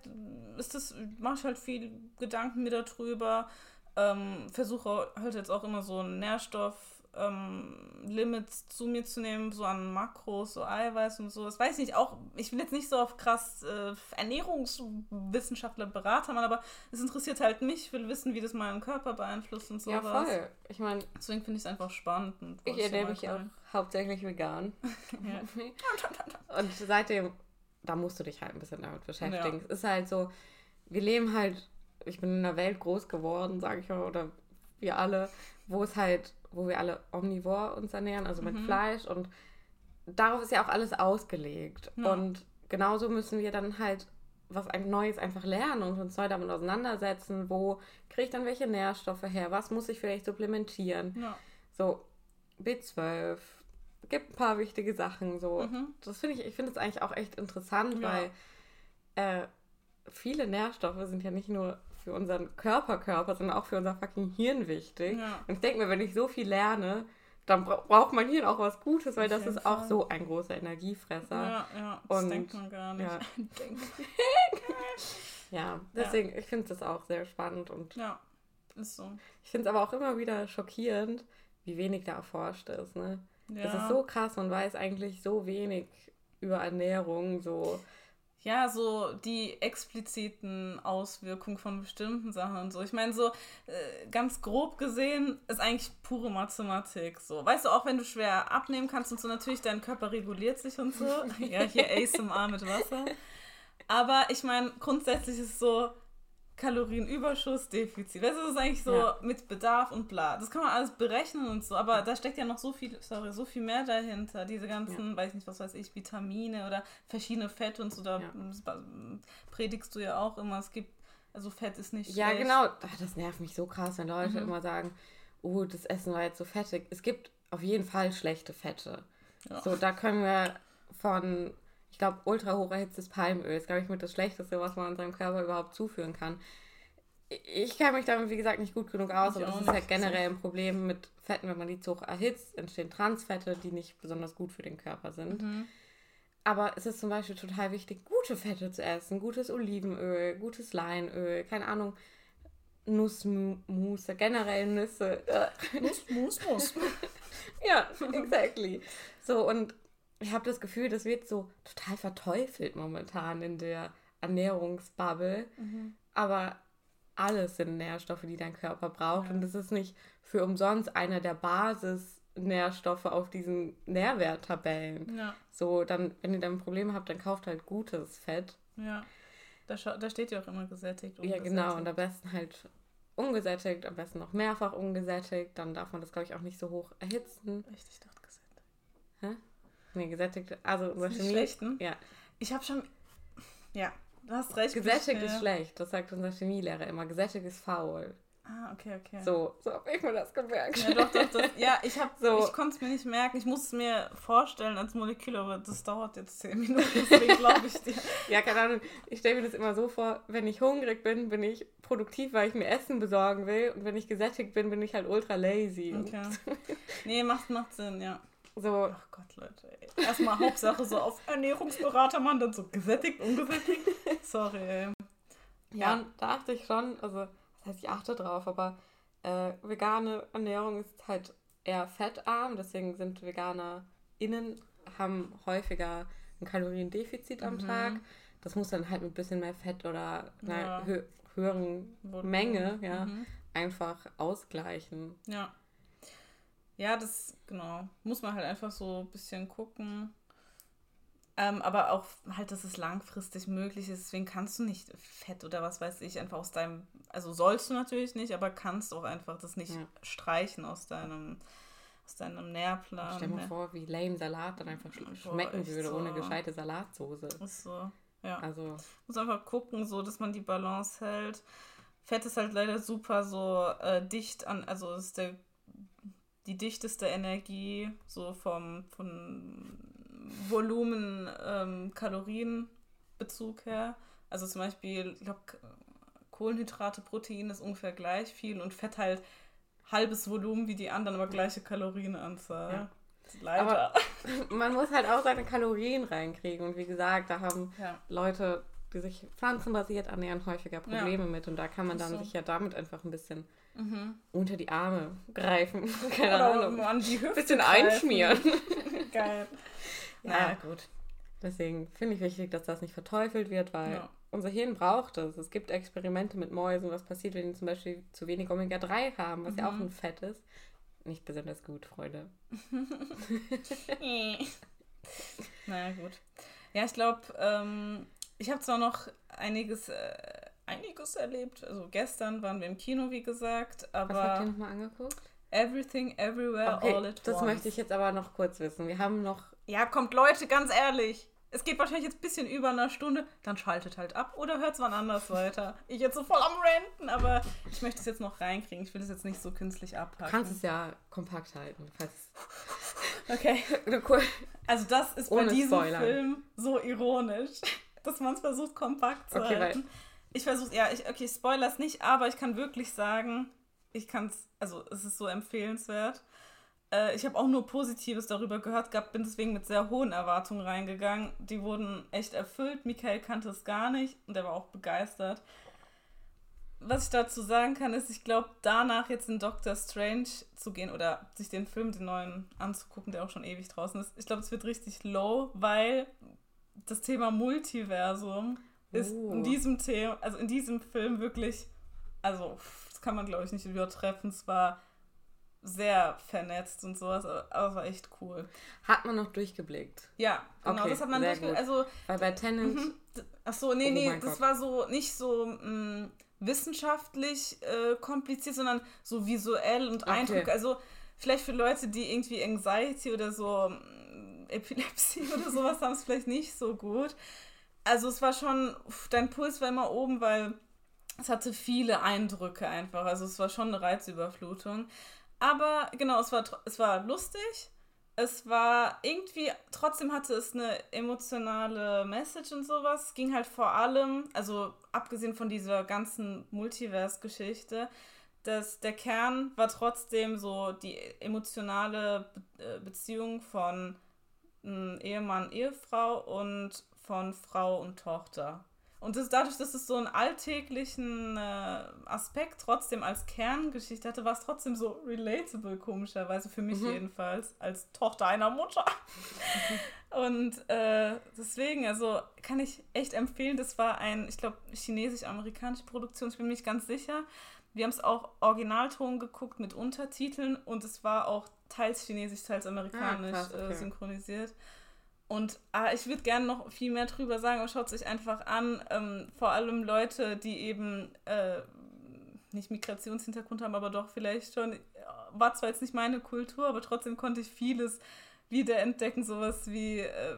ist das, mache ich halt viel Gedanken mir darüber, ähm, versuche halt jetzt auch immer so Nährstoff ähm, Limits zu mir zu nehmen, so an Makros, so Eiweiß und so. Das weiß ich nicht, auch, ich will jetzt nicht so auf krass äh, Ernährungswissenschaftler, Berater machen, aber es interessiert halt mich, ich will wissen, wie das meinen Körper beeinflusst und so. Ja, voll. Ich meine, deswegen finde ich es einfach spannend. ich ernähre mich auch hauptsächlich vegan. und seitdem, da musst du dich halt ein bisschen damit beschäftigen. Ja. Es ist halt so, wir leben halt, ich bin in einer Welt groß geworden, sage ich mal, oder wir alle, wo es halt wo wir alle omnivor uns ernähren, also mit mhm. Fleisch und darauf ist ja auch alles ausgelegt. Ja. Und genauso müssen wir dann halt was ein Neues einfach lernen und uns neu damit auseinandersetzen, wo kriege ich dann welche Nährstoffe her, was muss ich vielleicht supplementieren. Ja. So, B12, gibt ein paar wichtige Sachen. So, mhm. das finde ich, ich finde es eigentlich auch echt interessant, ja. weil äh, viele Nährstoffe sind ja nicht nur für unseren Körperkörper, sondern auch für unser fucking Hirn wichtig. Ja. Und ich denke mir, wenn ich so viel lerne, dann bra braucht mein Hirn auch was Gutes, weil das ist Fall. auch so ein großer Energiefresser. Ja, ja, das Und, denkt man gar nicht. Ja, ja deswegen, ja. ich finde das auch sehr spannend und ja, ist so. Ich finde es aber auch immer wieder schockierend, wie wenig da erforscht ist. Ne? Ja. Das ist so krass, man weiß eigentlich so wenig über Ernährung, so ja, so die expliziten Auswirkungen von bestimmten Sachen und so. Ich meine, so äh, ganz grob gesehen ist eigentlich pure Mathematik. So, weißt du, auch wenn du schwer abnehmen kannst und so, natürlich dein Körper reguliert sich und so. ja, hier ASMR mit Wasser. Aber ich meine, grundsätzlich ist es so, Kalorienüberschuss, Defizit. Weißt du, das ist eigentlich so ja. mit Bedarf und bla. Das kann man alles berechnen und so, aber da steckt ja noch so viel, sorry, so viel mehr dahinter. Diese ganzen, ja. weiß nicht, was weiß ich, Vitamine oder verschiedene Fette und so, da ja. predigst du ja auch immer, es gibt, also Fett ist nicht Ja, schlecht. genau. Ach, das nervt mich so krass, wenn Leute mhm. immer sagen, oh, das Essen war jetzt so fettig. Es gibt auf jeden Fall schlechte Fette. So, da können wir von glaube, ultra hoch erhitztes Palmöl ist, glaube ich, mit das Schlechteste, was man unserem Körper überhaupt zuführen kann. Ich kenne mich damit, wie gesagt, nicht gut genug aus, aber das ist halt generell ein Problem mit Fetten, wenn man die zu hoch erhitzt, entstehen Transfette, die nicht besonders gut für den Körper sind. Mhm. Aber es ist zum Beispiel total wichtig, gute Fette zu essen, gutes Olivenöl, gutes Leinöl, keine Ahnung, Nussmusse, generell Nüsse. Nuss, Mus, Mus. ja, exactly. So, und ich habe das Gefühl, das wird so total verteufelt momentan in der Ernährungsbubble. Mhm. Aber alles sind Nährstoffe, die dein Körper braucht. Ja. Und das ist nicht für umsonst einer der Basisnährstoffe auf diesen Nährwerttabellen. Ja. So, dann, wenn ihr dann Probleme habt, dann kauft halt gutes Fett. Ja. Da, da steht ja auch immer gesättigt. Ja, genau. Und am besten halt ungesättigt, am besten noch mehrfach ungesättigt. Dann darf man das, glaube ich, auch nicht so hoch erhitzen. Echt, ich dachte gesättigt. Hä? Nee, gesättigt. Also unser Chemie. Schlechten? Ja. Ich habe schon. Ja, du hast recht. Gesättigt ist schlecht. Das sagt unser Chemielehrer immer. Gesättigt ist faul. Ah, okay, okay. So, so habe ich mir das gemerkt. Ja, doch, doch, das, ja, ich habe, so. ich konnte es mir nicht merken. Ich muss es mir vorstellen als Molekül, aber das dauert jetzt zehn Minuten, deswegen glaube ich dir. ja, keine Ahnung. Ich stelle mir das immer so vor, wenn ich hungrig bin, bin ich produktiv, weil ich mir Essen besorgen will. Und wenn ich gesättigt bin, bin ich halt ultra lazy. Okay. nee, macht, macht Sinn, ja. So. Ach Gott, Leute. Ey. Erstmal Hauptsache so auf Ernährungsberatermann, dann so gesättigt, ungesättigt. Sorry, ey. Ja, ja. da achte ich schon, also, das heißt, ich achte drauf, aber äh, vegane Ernährung ist halt eher fettarm, deswegen sind VeganerInnen haben häufiger ein Kaloriendefizit am mhm. Tag. Das muss dann halt mit ein bisschen mehr Fett oder einer ja. hö höheren Menge ja, mhm. einfach ausgleichen. Ja. Ja, das, genau. Muss man halt einfach so ein bisschen gucken. Ähm, aber auch halt, dass es langfristig möglich ist. Deswegen kannst du nicht Fett oder was weiß ich einfach aus deinem, also sollst du natürlich nicht, aber kannst auch einfach das nicht ja. streichen aus deinem, aus deinem Nährplan. Stell dir mal vor, wie lame Salat dann einfach schmecken Boah, würde so. ohne gescheite Salatsoße. Ist so, ja. Also. Muss einfach gucken, so, dass man die Balance hält. Fett ist halt leider super so äh, dicht an, also ist der die dichteste Energie so vom von Volumen ähm, Kalorienbezug her. Also zum Beispiel, ich glaube, Kohlenhydrate, Protein ist ungefähr gleich viel und Fett halt halbes Volumen wie die anderen, aber gleiche Kalorienanzahl. Ja. Leider. Aber man muss halt auch seine Kalorien reinkriegen. Und wie gesagt, da haben ja. Leute, die sich pflanzenbasiert ernähren, häufiger Probleme ja. mit. Und da kann man dann so. sich ja damit einfach ein bisschen mhm. unter die Arme greifen. Keine Oder Ahnung. An die Hüfte ein bisschen greifen. einschmieren. Geil. Ja, ja, gut. Deswegen finde ich wichtig, dass das nicht verteufelt wird, weil ja. unser Hirn braucht es. Es gibt Experimente mit Mäusen, was passiert, wenn die zum Beispiel zu wenig Omega-3 haben, was mhm. ja auch mhm. ein Fett ist. Nicht besonders gut, Freunde. naja, gut. Ja, ich glaube, ähm, ich habe zwar noch einiges, äh, einiges erlebt. Also gestern waren wir im Kino, wie gesagt, aber. Was habt ihr nochmal angeguckt? Everything, Everywhere, okay, All at Once. Das möchte ich jetzt aber noch kurz wissen. Wir haben noch ja, kommt Leute, ganz ehrlich. Es geht wahrscheinlich jetzt ein bisschen über einer Stunde, dann schaltet halt ab oder hört es wann anders weiter. Ich jetzt so voll am Renten, aber ich möchte es jetzt noch reinkriegen. Ich will es jetzt nicht so künstlich abpacken. Du kannst es ja kompakt halten. Okay. Also das ist Ohne bei diesem Spoilern. Film so ironisch, dass man es versucht, kompakt zu okay, halten. Ich versuche, ja, ich, okay, Spoilers nicht, aber ich kann wirklich sagen, ich kann es, also es ist so empfehlenswert. Äh, ich habe auch nur Positives darüber gehört gehabt, bin deswegen mit sehr hohen Erwartungen reingegangen. Die wurden echt erfüllt. Michael kannte es gar nicht und er war auch begeistert. Was ich dazu sagen kann, ist, ich glaube, danach jetzt in Doctor Strange zu gehen oder sich den Film, den neuen, anzugucken, der auch schon ewig draußen ist, ich glaube, es wird richtig low, weil das Thema Multiversum oh. ist in diesem Thema, also in diesem Film wirklich, also das kann man glaube ich nicht übertreffen. Es war sehr vernetzt und sowas, aber es war echt cool. Hat man noch durchgeblickt? Ja, genau, okay, das hat man durchgeblickt. Also, Weil bei Tenant. Mhm. Ach so, nee, oh nee, das Gott. war so nicht so mh, mm, wissenschaftlich äh, kompliziert, sondern so visuell und okay. Eindruck. Also, vielleicht für Leute, die irgendwie Anxiety oder so mm, Epilepsie oder sowas haben, es vielleicht nicht so gut. Also, es war schon, dein Puls war immer oben, weil es hatte viele Eindrücke einfach. Also, es war schon eine Reizüberflutung. Aber genau, es war, es war lustig. Es war irgendwie, trotzdem hatte es eine emotionale Message und sowas. Es ging halt vor allem, also abgesehen von dieser ganzen Multiverse-Geschichte, dass der Kern war trotzdem so die emotionale äh, Beziehung von hm, Ehemann, Ehefrau und von Frau und Tochter. Und das, dadurch, dass es so einen alltäglichen äh, Aspekt trotzdem als Kerngeschichte hatte, war es trotzdem so relatable, komischerweise, für mich mhm. jedenfalls, als Tochter einer Mutter. Und äh, deswegen, also kann ich echt empfehlen, das war ein, ich glaube, chinesisch-amerikanische Produktion, ich bin mir nicht ganz sicher. Wir haben es auch Originalton geguckt mit Untertiteln und es war auch teils chinesisch, teils amerikanisch ah, krass, äh, okay. äh, synchronisiert. Und ah, ich würde gerne noch viel mehr drüber sagen, aber schaut sich einfach an. Ähm, vor allem Leute, die eben äh, nicht Migrationshintergrund haben, aber doch vielleicht schon. War zwar jetzt nicht meine Kultur, aber trotzdem konnte ich vieles wiederentdecken. Sowas wie, äh,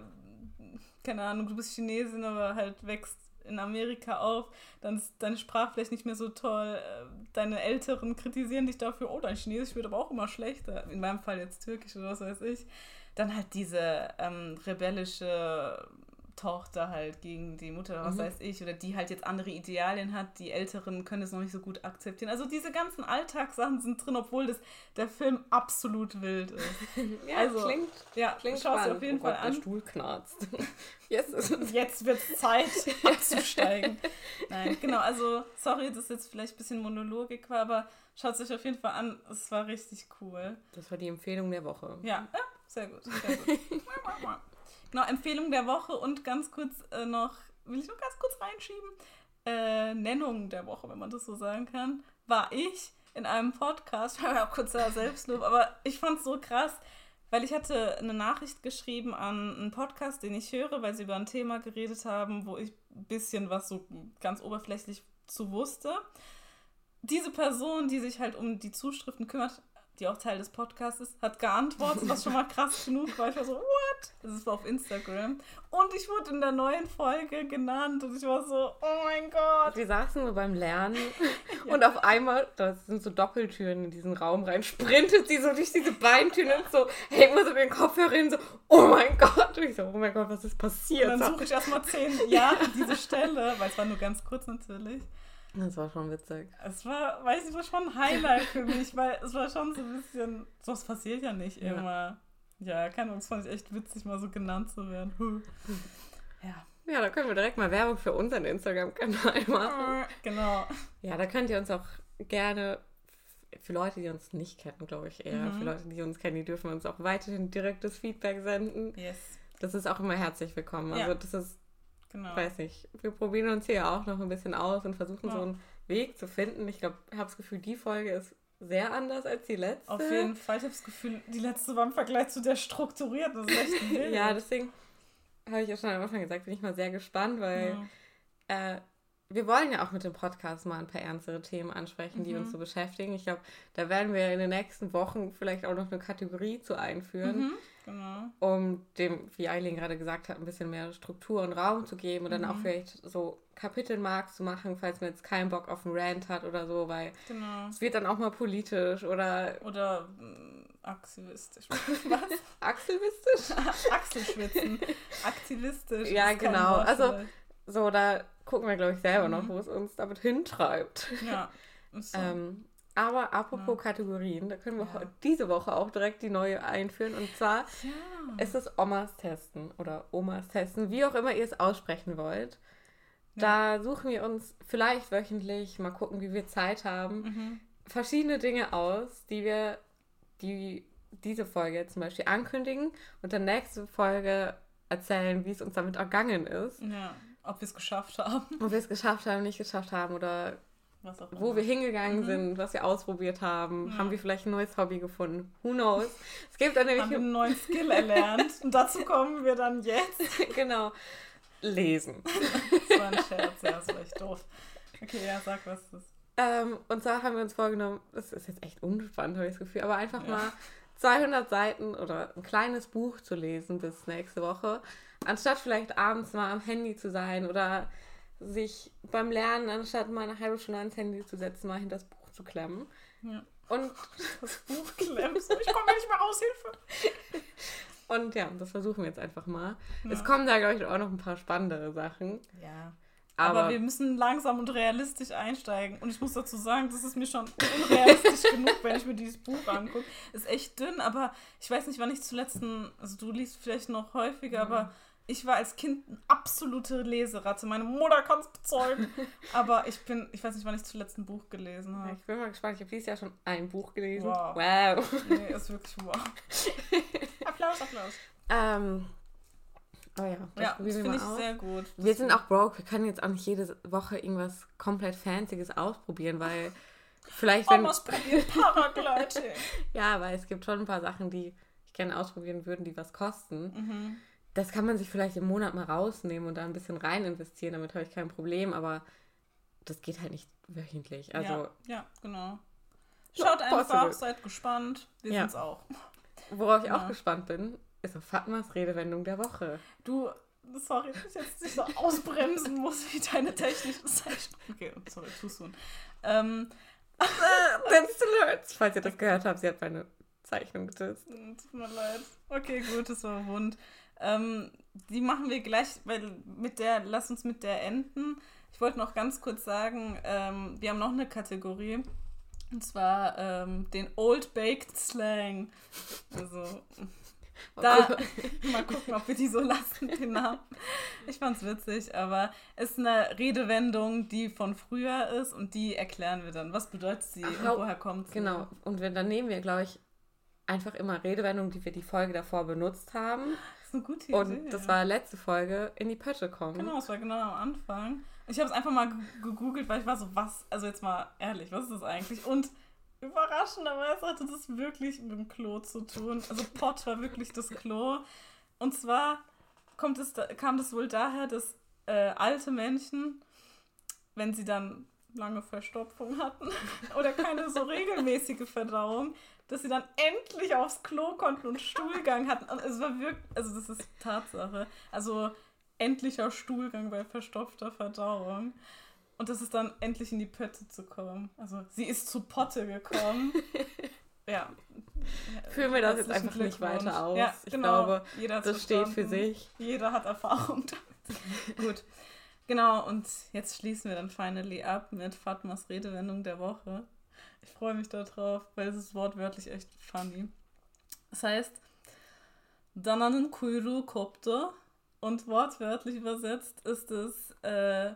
keine Ahnung, du bist Chinesin, aber halt wächst in Amerika auf, dann ist deine Sprache vielleicht nicht mehr so toll. Äh, deine Älteren kritisieren dich dafür, oh, dein Chinesisch wird aber auch immer schlechter. In meinem Fall jetzt Türkisch oder was weiß ich. Dann halt diese ähm, rebellische Tochter halt gegen die Mutter oder was mhm. weiß ich, oder die halt jetzt andere Idealien hat, die Älteren können es noch nicht so gut akzeptieren. Also diese ganzen Alltagssachen sind drin, obwohl das, der Film absolut wild ist. ja, also, klingt, ja, klingt schau es auf jeden oh Fall Gott, an. Der Stuhl knarzt. Jetzt, jetzt wird es Zeit abzusteigen. Nein, genau, also sorry, dass jetzt vielleicht ein bisschen Monologik war, aber schaut es euch auf jeden Fall an, es war richtig cool. Das war die Empfehlung der Woche. Ja, ja sehr gut. Sehr gut. genau, Empfehlung der Woche und ganz kurz äh, noch, will ich noch ganz kurz reinschieben, äh, Nennung der Woche, wenn man das so sagen kann, war ich in einem Podcast, war ja kurzer Selbstlob, aber ich fand es so krass, weil ich hatte eine Nachricht geschrieben an einen Podcast, den ich höre, weil sie über ein Thema geredet haben, wo ich ein bisschen was so ganz oberflächlich zu wusste. Diese Person, die sich halt um die Zuschriften kümmert, die auch Teil des Podcasts ist, hat geantwortet, was schon mal krass genug war. Ich war so, what? Das war auf Instagram. Und ich wurde in der neuen Folge genannt und ich war so, oh mein Gott. Wir saßen nur beim Lernen ja. und auf einmal, das sind so Doppeltüren in diesen Raum rein, sprintet sie so durch diese Beintüren und so, hängt mir so den Kopfhörer hin, so, oh mein Gott. Und ich so, oh mein Gott, was ist passiert? Und dann suche ich erstmal zehn Jahre diese Stelle, weil es war nur ganz kurz natürlich. Das war schon witzig. Es war, weiß ich, war schon ein Highlight für mich, weil es war schon so ein bisschen, sowas passiert ja nicht ja. immer. Ja, keine Ahnung, es fand ich echt witzig, mal so genannt zu werden. Ja. Ja, da können wir direkt mal Werbung für unseren Instagram-Kanal machen. Genau. Ja, da könnt ihr uns auch gerne, für Leute, die uns nicht kennen, glaube ich eher, mhm. für Leute, die uns kennen, die dürfen uns auch weiterhin direktes Feedback senden. Yes. Das ist auch immer herzlich willkommen. Ja. Also das ist Genau. Weiß nicht. Wir probieren uns hier auch noch ein bisschen aus und versuchen ja. so einen Weg zu finden. Ich glaube, ich habe das Gefühl, die Folge ist sehr anders als die letzte. Auf jeden Fall. Ich habe das Gefühl, die letzte war im Vergleich zu der strukturiert. Das ist echt wild. ja, deswegen habe ich ja schon am Anfang gesagt, bin ich mal sehr gespannt, weil ja. äh, wir wollen ja auch mit dem Podcast mal ein paar ernstere Themen ansprechen, die mhm. uns so beschäftigen. Ich glaube, da werden wir in den nächsten Wochen vielleicht auch noch eine Kategorie zu einführen. Mhm. Genau. Um dem, wie Eileen gerade gesagt hat, ein bisschen mehr Struktur und Raum zu geben und mhm. dann auch mhm. vielleicht so Kapitelmarks zu machen, falls man jetzt keinen Bock auf einen Rant hat oder so, weil genau. es wird dann auch mal politisch oder. Oder äh, aktivistisch. Was? Aktivistisch? Achselschwitzen. Aktivistisch. Ja, genau. Also, so, da gucken wir, glaube ich, selber mhm. noch, wo es uns damit hintreibt. Ja. So. ähm, aber apropos ja. Kategorien, da können wir ja. diese Woche auch direkt die neue einführen. Und zwar ja. ist es Omas Testen oder Omas Testen, wie auch immer ihr es aussprechen wollt. Da suchen wir uns vielleicht wöchentlich, mal gucken, wie wir Zeit haben, mhm. verschiedene Dinge aus, die wir, die diese Folge zum Beispiel ankündigen und dann nächste Folge erzählen, wie es uns damit ergangen ist. Ja, ob wir es geschafft haben. Ob wir es geschafft haben, nicht geschafft haben oder wo wir hingegangen mhm. sind, was wir ausprobiert haben. Ja. Haben wir vielleicht ein neues Hobby gefunden? Who knows? Es gibt dann nämlich haben wir einen neuen Skill erlernt. Und dazu kommen wir dann jetzt. genau. Lesen. das war ein Scherz, ja, das war echt doof. Okay, ja, sag, was das. Ähm, und zwar haben wir uns vorgenommen, das ist jetzt echt unspannend, habe ich das Gefühl, aber einfach ja. mal 200 Seiten oder ein kleines Buch zu lesen bis nächste Woche, anstatt vielleicht abends mal am Handy zu sein oder sich beim Lernen, anstatt mal eine halbe Stunde ans Handy zu setzen, mal hinter das Buch zu klemmen. Ja. Und das Buch klemmst. Ich komme nicht mehr raus, Hilfe. Und ja, das versuchen wir jetzt einfach mal. Ja. Es kommen da, glaube ich, auch noch ein paar spannendere Sachen. Ja. Aber, Aber, wir müssen langsam und realistisch einsteigen. Und ich muss dazu sagen, das ist mir schon unrealistisch genug, wenn ich mir dieses Buch angucke. Ist echt dünn, aber ich weiß nicht, wann ich zuletzt, ein, also du liest vielleicht noch häufiger, mhm. aber ich war als Kind eine absolute Leseratte. Meine Mutter kann es bezeugen. Aber ich bin, ich weiß nicht, wann ich zuletzt ein Buch gelesen habe. Ich bin mal gespannt. Ich habe dieses Jahr schon ein Buch gelesen. Wow. wow. Nee, ist wirklich wow. Applaus, Applaus. Ähm, oh ja, das, ja, das finde ich aus. sehr gut. Wir sind auch broke. Wir können jetzt auch nicht jede Woche irgendwas komplett Fancyes ausprobieren, weil vielleicht wenn... Probiert Paragliding. ja, weil es gibt schon ein paar Sachen, die ich gerne ausprobieren würden, die was kosten. Mhm das kann man sich vielleicht im Monat mal rausnehmen und da ein bisschen rein investieren, damit habe ich kein Problem, aber das geht halt nicht wöchentlich. Also, ja, ja genau. Schaut einfach, seid gespannt. Wir ja. sind's auch. Worauf ich ja. auch gespannt bin, ist auf Fatmas Redewendung der Woche. Du, sorry, dass ich jetzt nicht so ausbremsen muss wie deine technische Zeichnung. Okay, sorry, tust du. Ähm, That's alerts. Falls ihr das gehört habt, sie hat meine Zeichnung getestet. Tut mir leid. Okay, gut, das war wund. Ähm, die machen wir gleich, weil mit der, lass uns mit der enden. Ich wollte noch ganz kurz sagen, ähm, wir haben noch eine Kategorie. Und zwar ähm, den Old Baked Slang. Also, da mal gucken, ob wir die so lassen, den Namen. Ich fand's witzig, aber es ist eine Redewendung, die von früher ist und die erklären wir dann. Was bedeutet sie Ach, und woher kommt sie? Genau, und wenn, dann nehmen wir, glaube ich, einfach immer Redewendungen, die wir die Folge davor benutzt haben eine gute Idee. Und das war letzte Folge in die Pötte kommen. Genau, das war genau am Anfang. Ich habe es einfach mal gegoogelt, weil ich war so, was, also jetzt mal ehrlich, was ist das eigentlich? Und überraschenderweise hatte das wirklich mit dem Klo zu tun. Also Pott war wirklich das Klo. Und zwar kommt es, kam das wohl daher, dass äh, alte Menschen, wenn sie dann lange Verstopfung hatten oder keine so regelmäßige Verdauung, dass sie dann endlich aufs Klo konnten und Stuhlgang hatten. Und es war wirklich, also das ist Tatsache. Also endlicher Stuhlgang bei verstopfter Verdauung. Und das ist dann endlich in die Pötte zu kommen. Also sie ist zu Potte gekommen. ja. Führen wir das jetzt einfach nicht weiter aus. Ja, ich genau. glaube, das steht für sich. Jeder hat Erfahrung damit. Gut. Genau, und jetzt schließen wir dann finally ab mit Fatmas Redewendung der Woche. Ich freue mich darauf, weil es ist wortwörtlich echt funny. Das heißt, Dananen Kuyru koptu und wortwörtlich übersetzt ist es äh,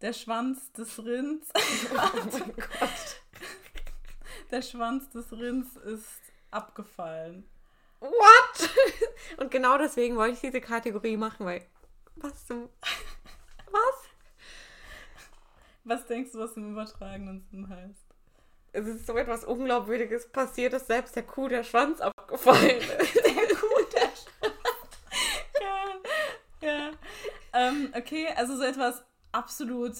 der Schwanz des Rinds. oh mein Gott. Der Schwanz des Rinds ist abgefallen. What? Und genau deswegen wollte ich diese Kategorie machen, weil. Was zum. Was? Was denkst du, was im übertragenen Sinn heißt? Es ist so etwas Unglaubwürdiges passiert, dass selbst der Kuh der Schwanz abgefallen ist. der Kuh der Schwanz. ja. Ja. Ähm, okay, also so etwas absolut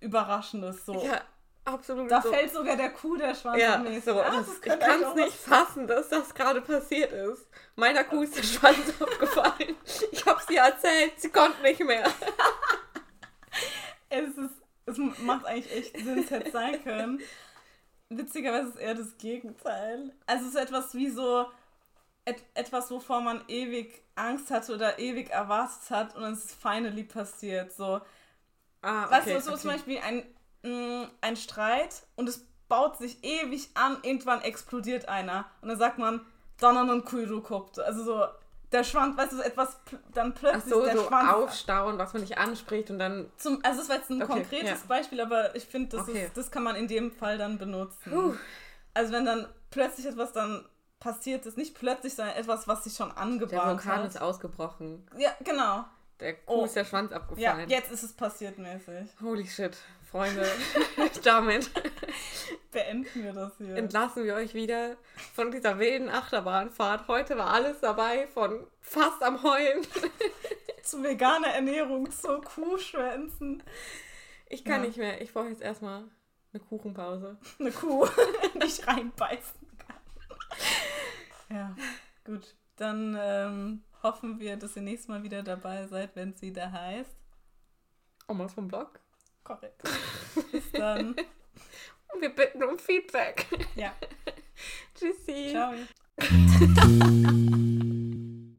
Überraschendes. So. Ja, absolut. Da so. fällt sogar der Kuh der Schwanz ja, so, ja, das, Ich kann es nicht fassen, dass das gerade passiert ist. Meiner Kuh ist der Schwanz abgefallen. Ich habe sie erzählt, sie konnte nicht mehr. es, ist, es macht eigentlich echt Sinn, es hätte sein können. Witzigerweise ist eher das Gegenteil. Also es ist etwas wie so et etwas, wovor man ewig Angst hatte oder ewig erwartet hat und es ist finally passiert. So, ah, okay, weißt du, so okay. zum Beispiel ein, mh, mm, ein Streit und es baut sich ewig an, irgendwann explodiert einer und dann sagt man, Donner und Kuiru kopte. Also so, der Schwanz, weißt du, etwas dann plötzlich Ach so, der so Schwanz. aufstauen, was man nicht anspricht und dann. Zum, also, das war jetzt ein okay, konkretes ja. Beispiel, aber ich finde, das, okay. das kann man in dem Fall dann benutzen. Puh. Also, wenn dann plötzlich etwas dann passiert ist, nicht plötzlich, sondern etwas, was sich schon angebahnt hat. Der Vulkan hat. ist ausgebrochen. Ja, genau. Der Kuh oh. ist der Schwanz abgefallen. Ja, jetzt ist es passiert mäßig. Holy shit, Freunde. Damit beenden wir das hier. Entlassen wir euch wieder von dieser wilden Achterbahnfahrt. Heute war alles dabei, von fast am Heulen. zu veganer Ernährung, zu Kuhschwänzen. Ich kann ja. nicht mehr. Ich brauche jetzt erstmal eine Kuchenpause. Eine Kuh, nicht reinbeißen kann. Ja, gut. Dann ähm, hoffen wir, dass ihr nächstes Mal wieder dabei seid, wenn es wieder heißt. Omas vom Blog. Korrekt. Bis dann. Und wir bitten um Feedback. Ja. Tschüssi. Ciao.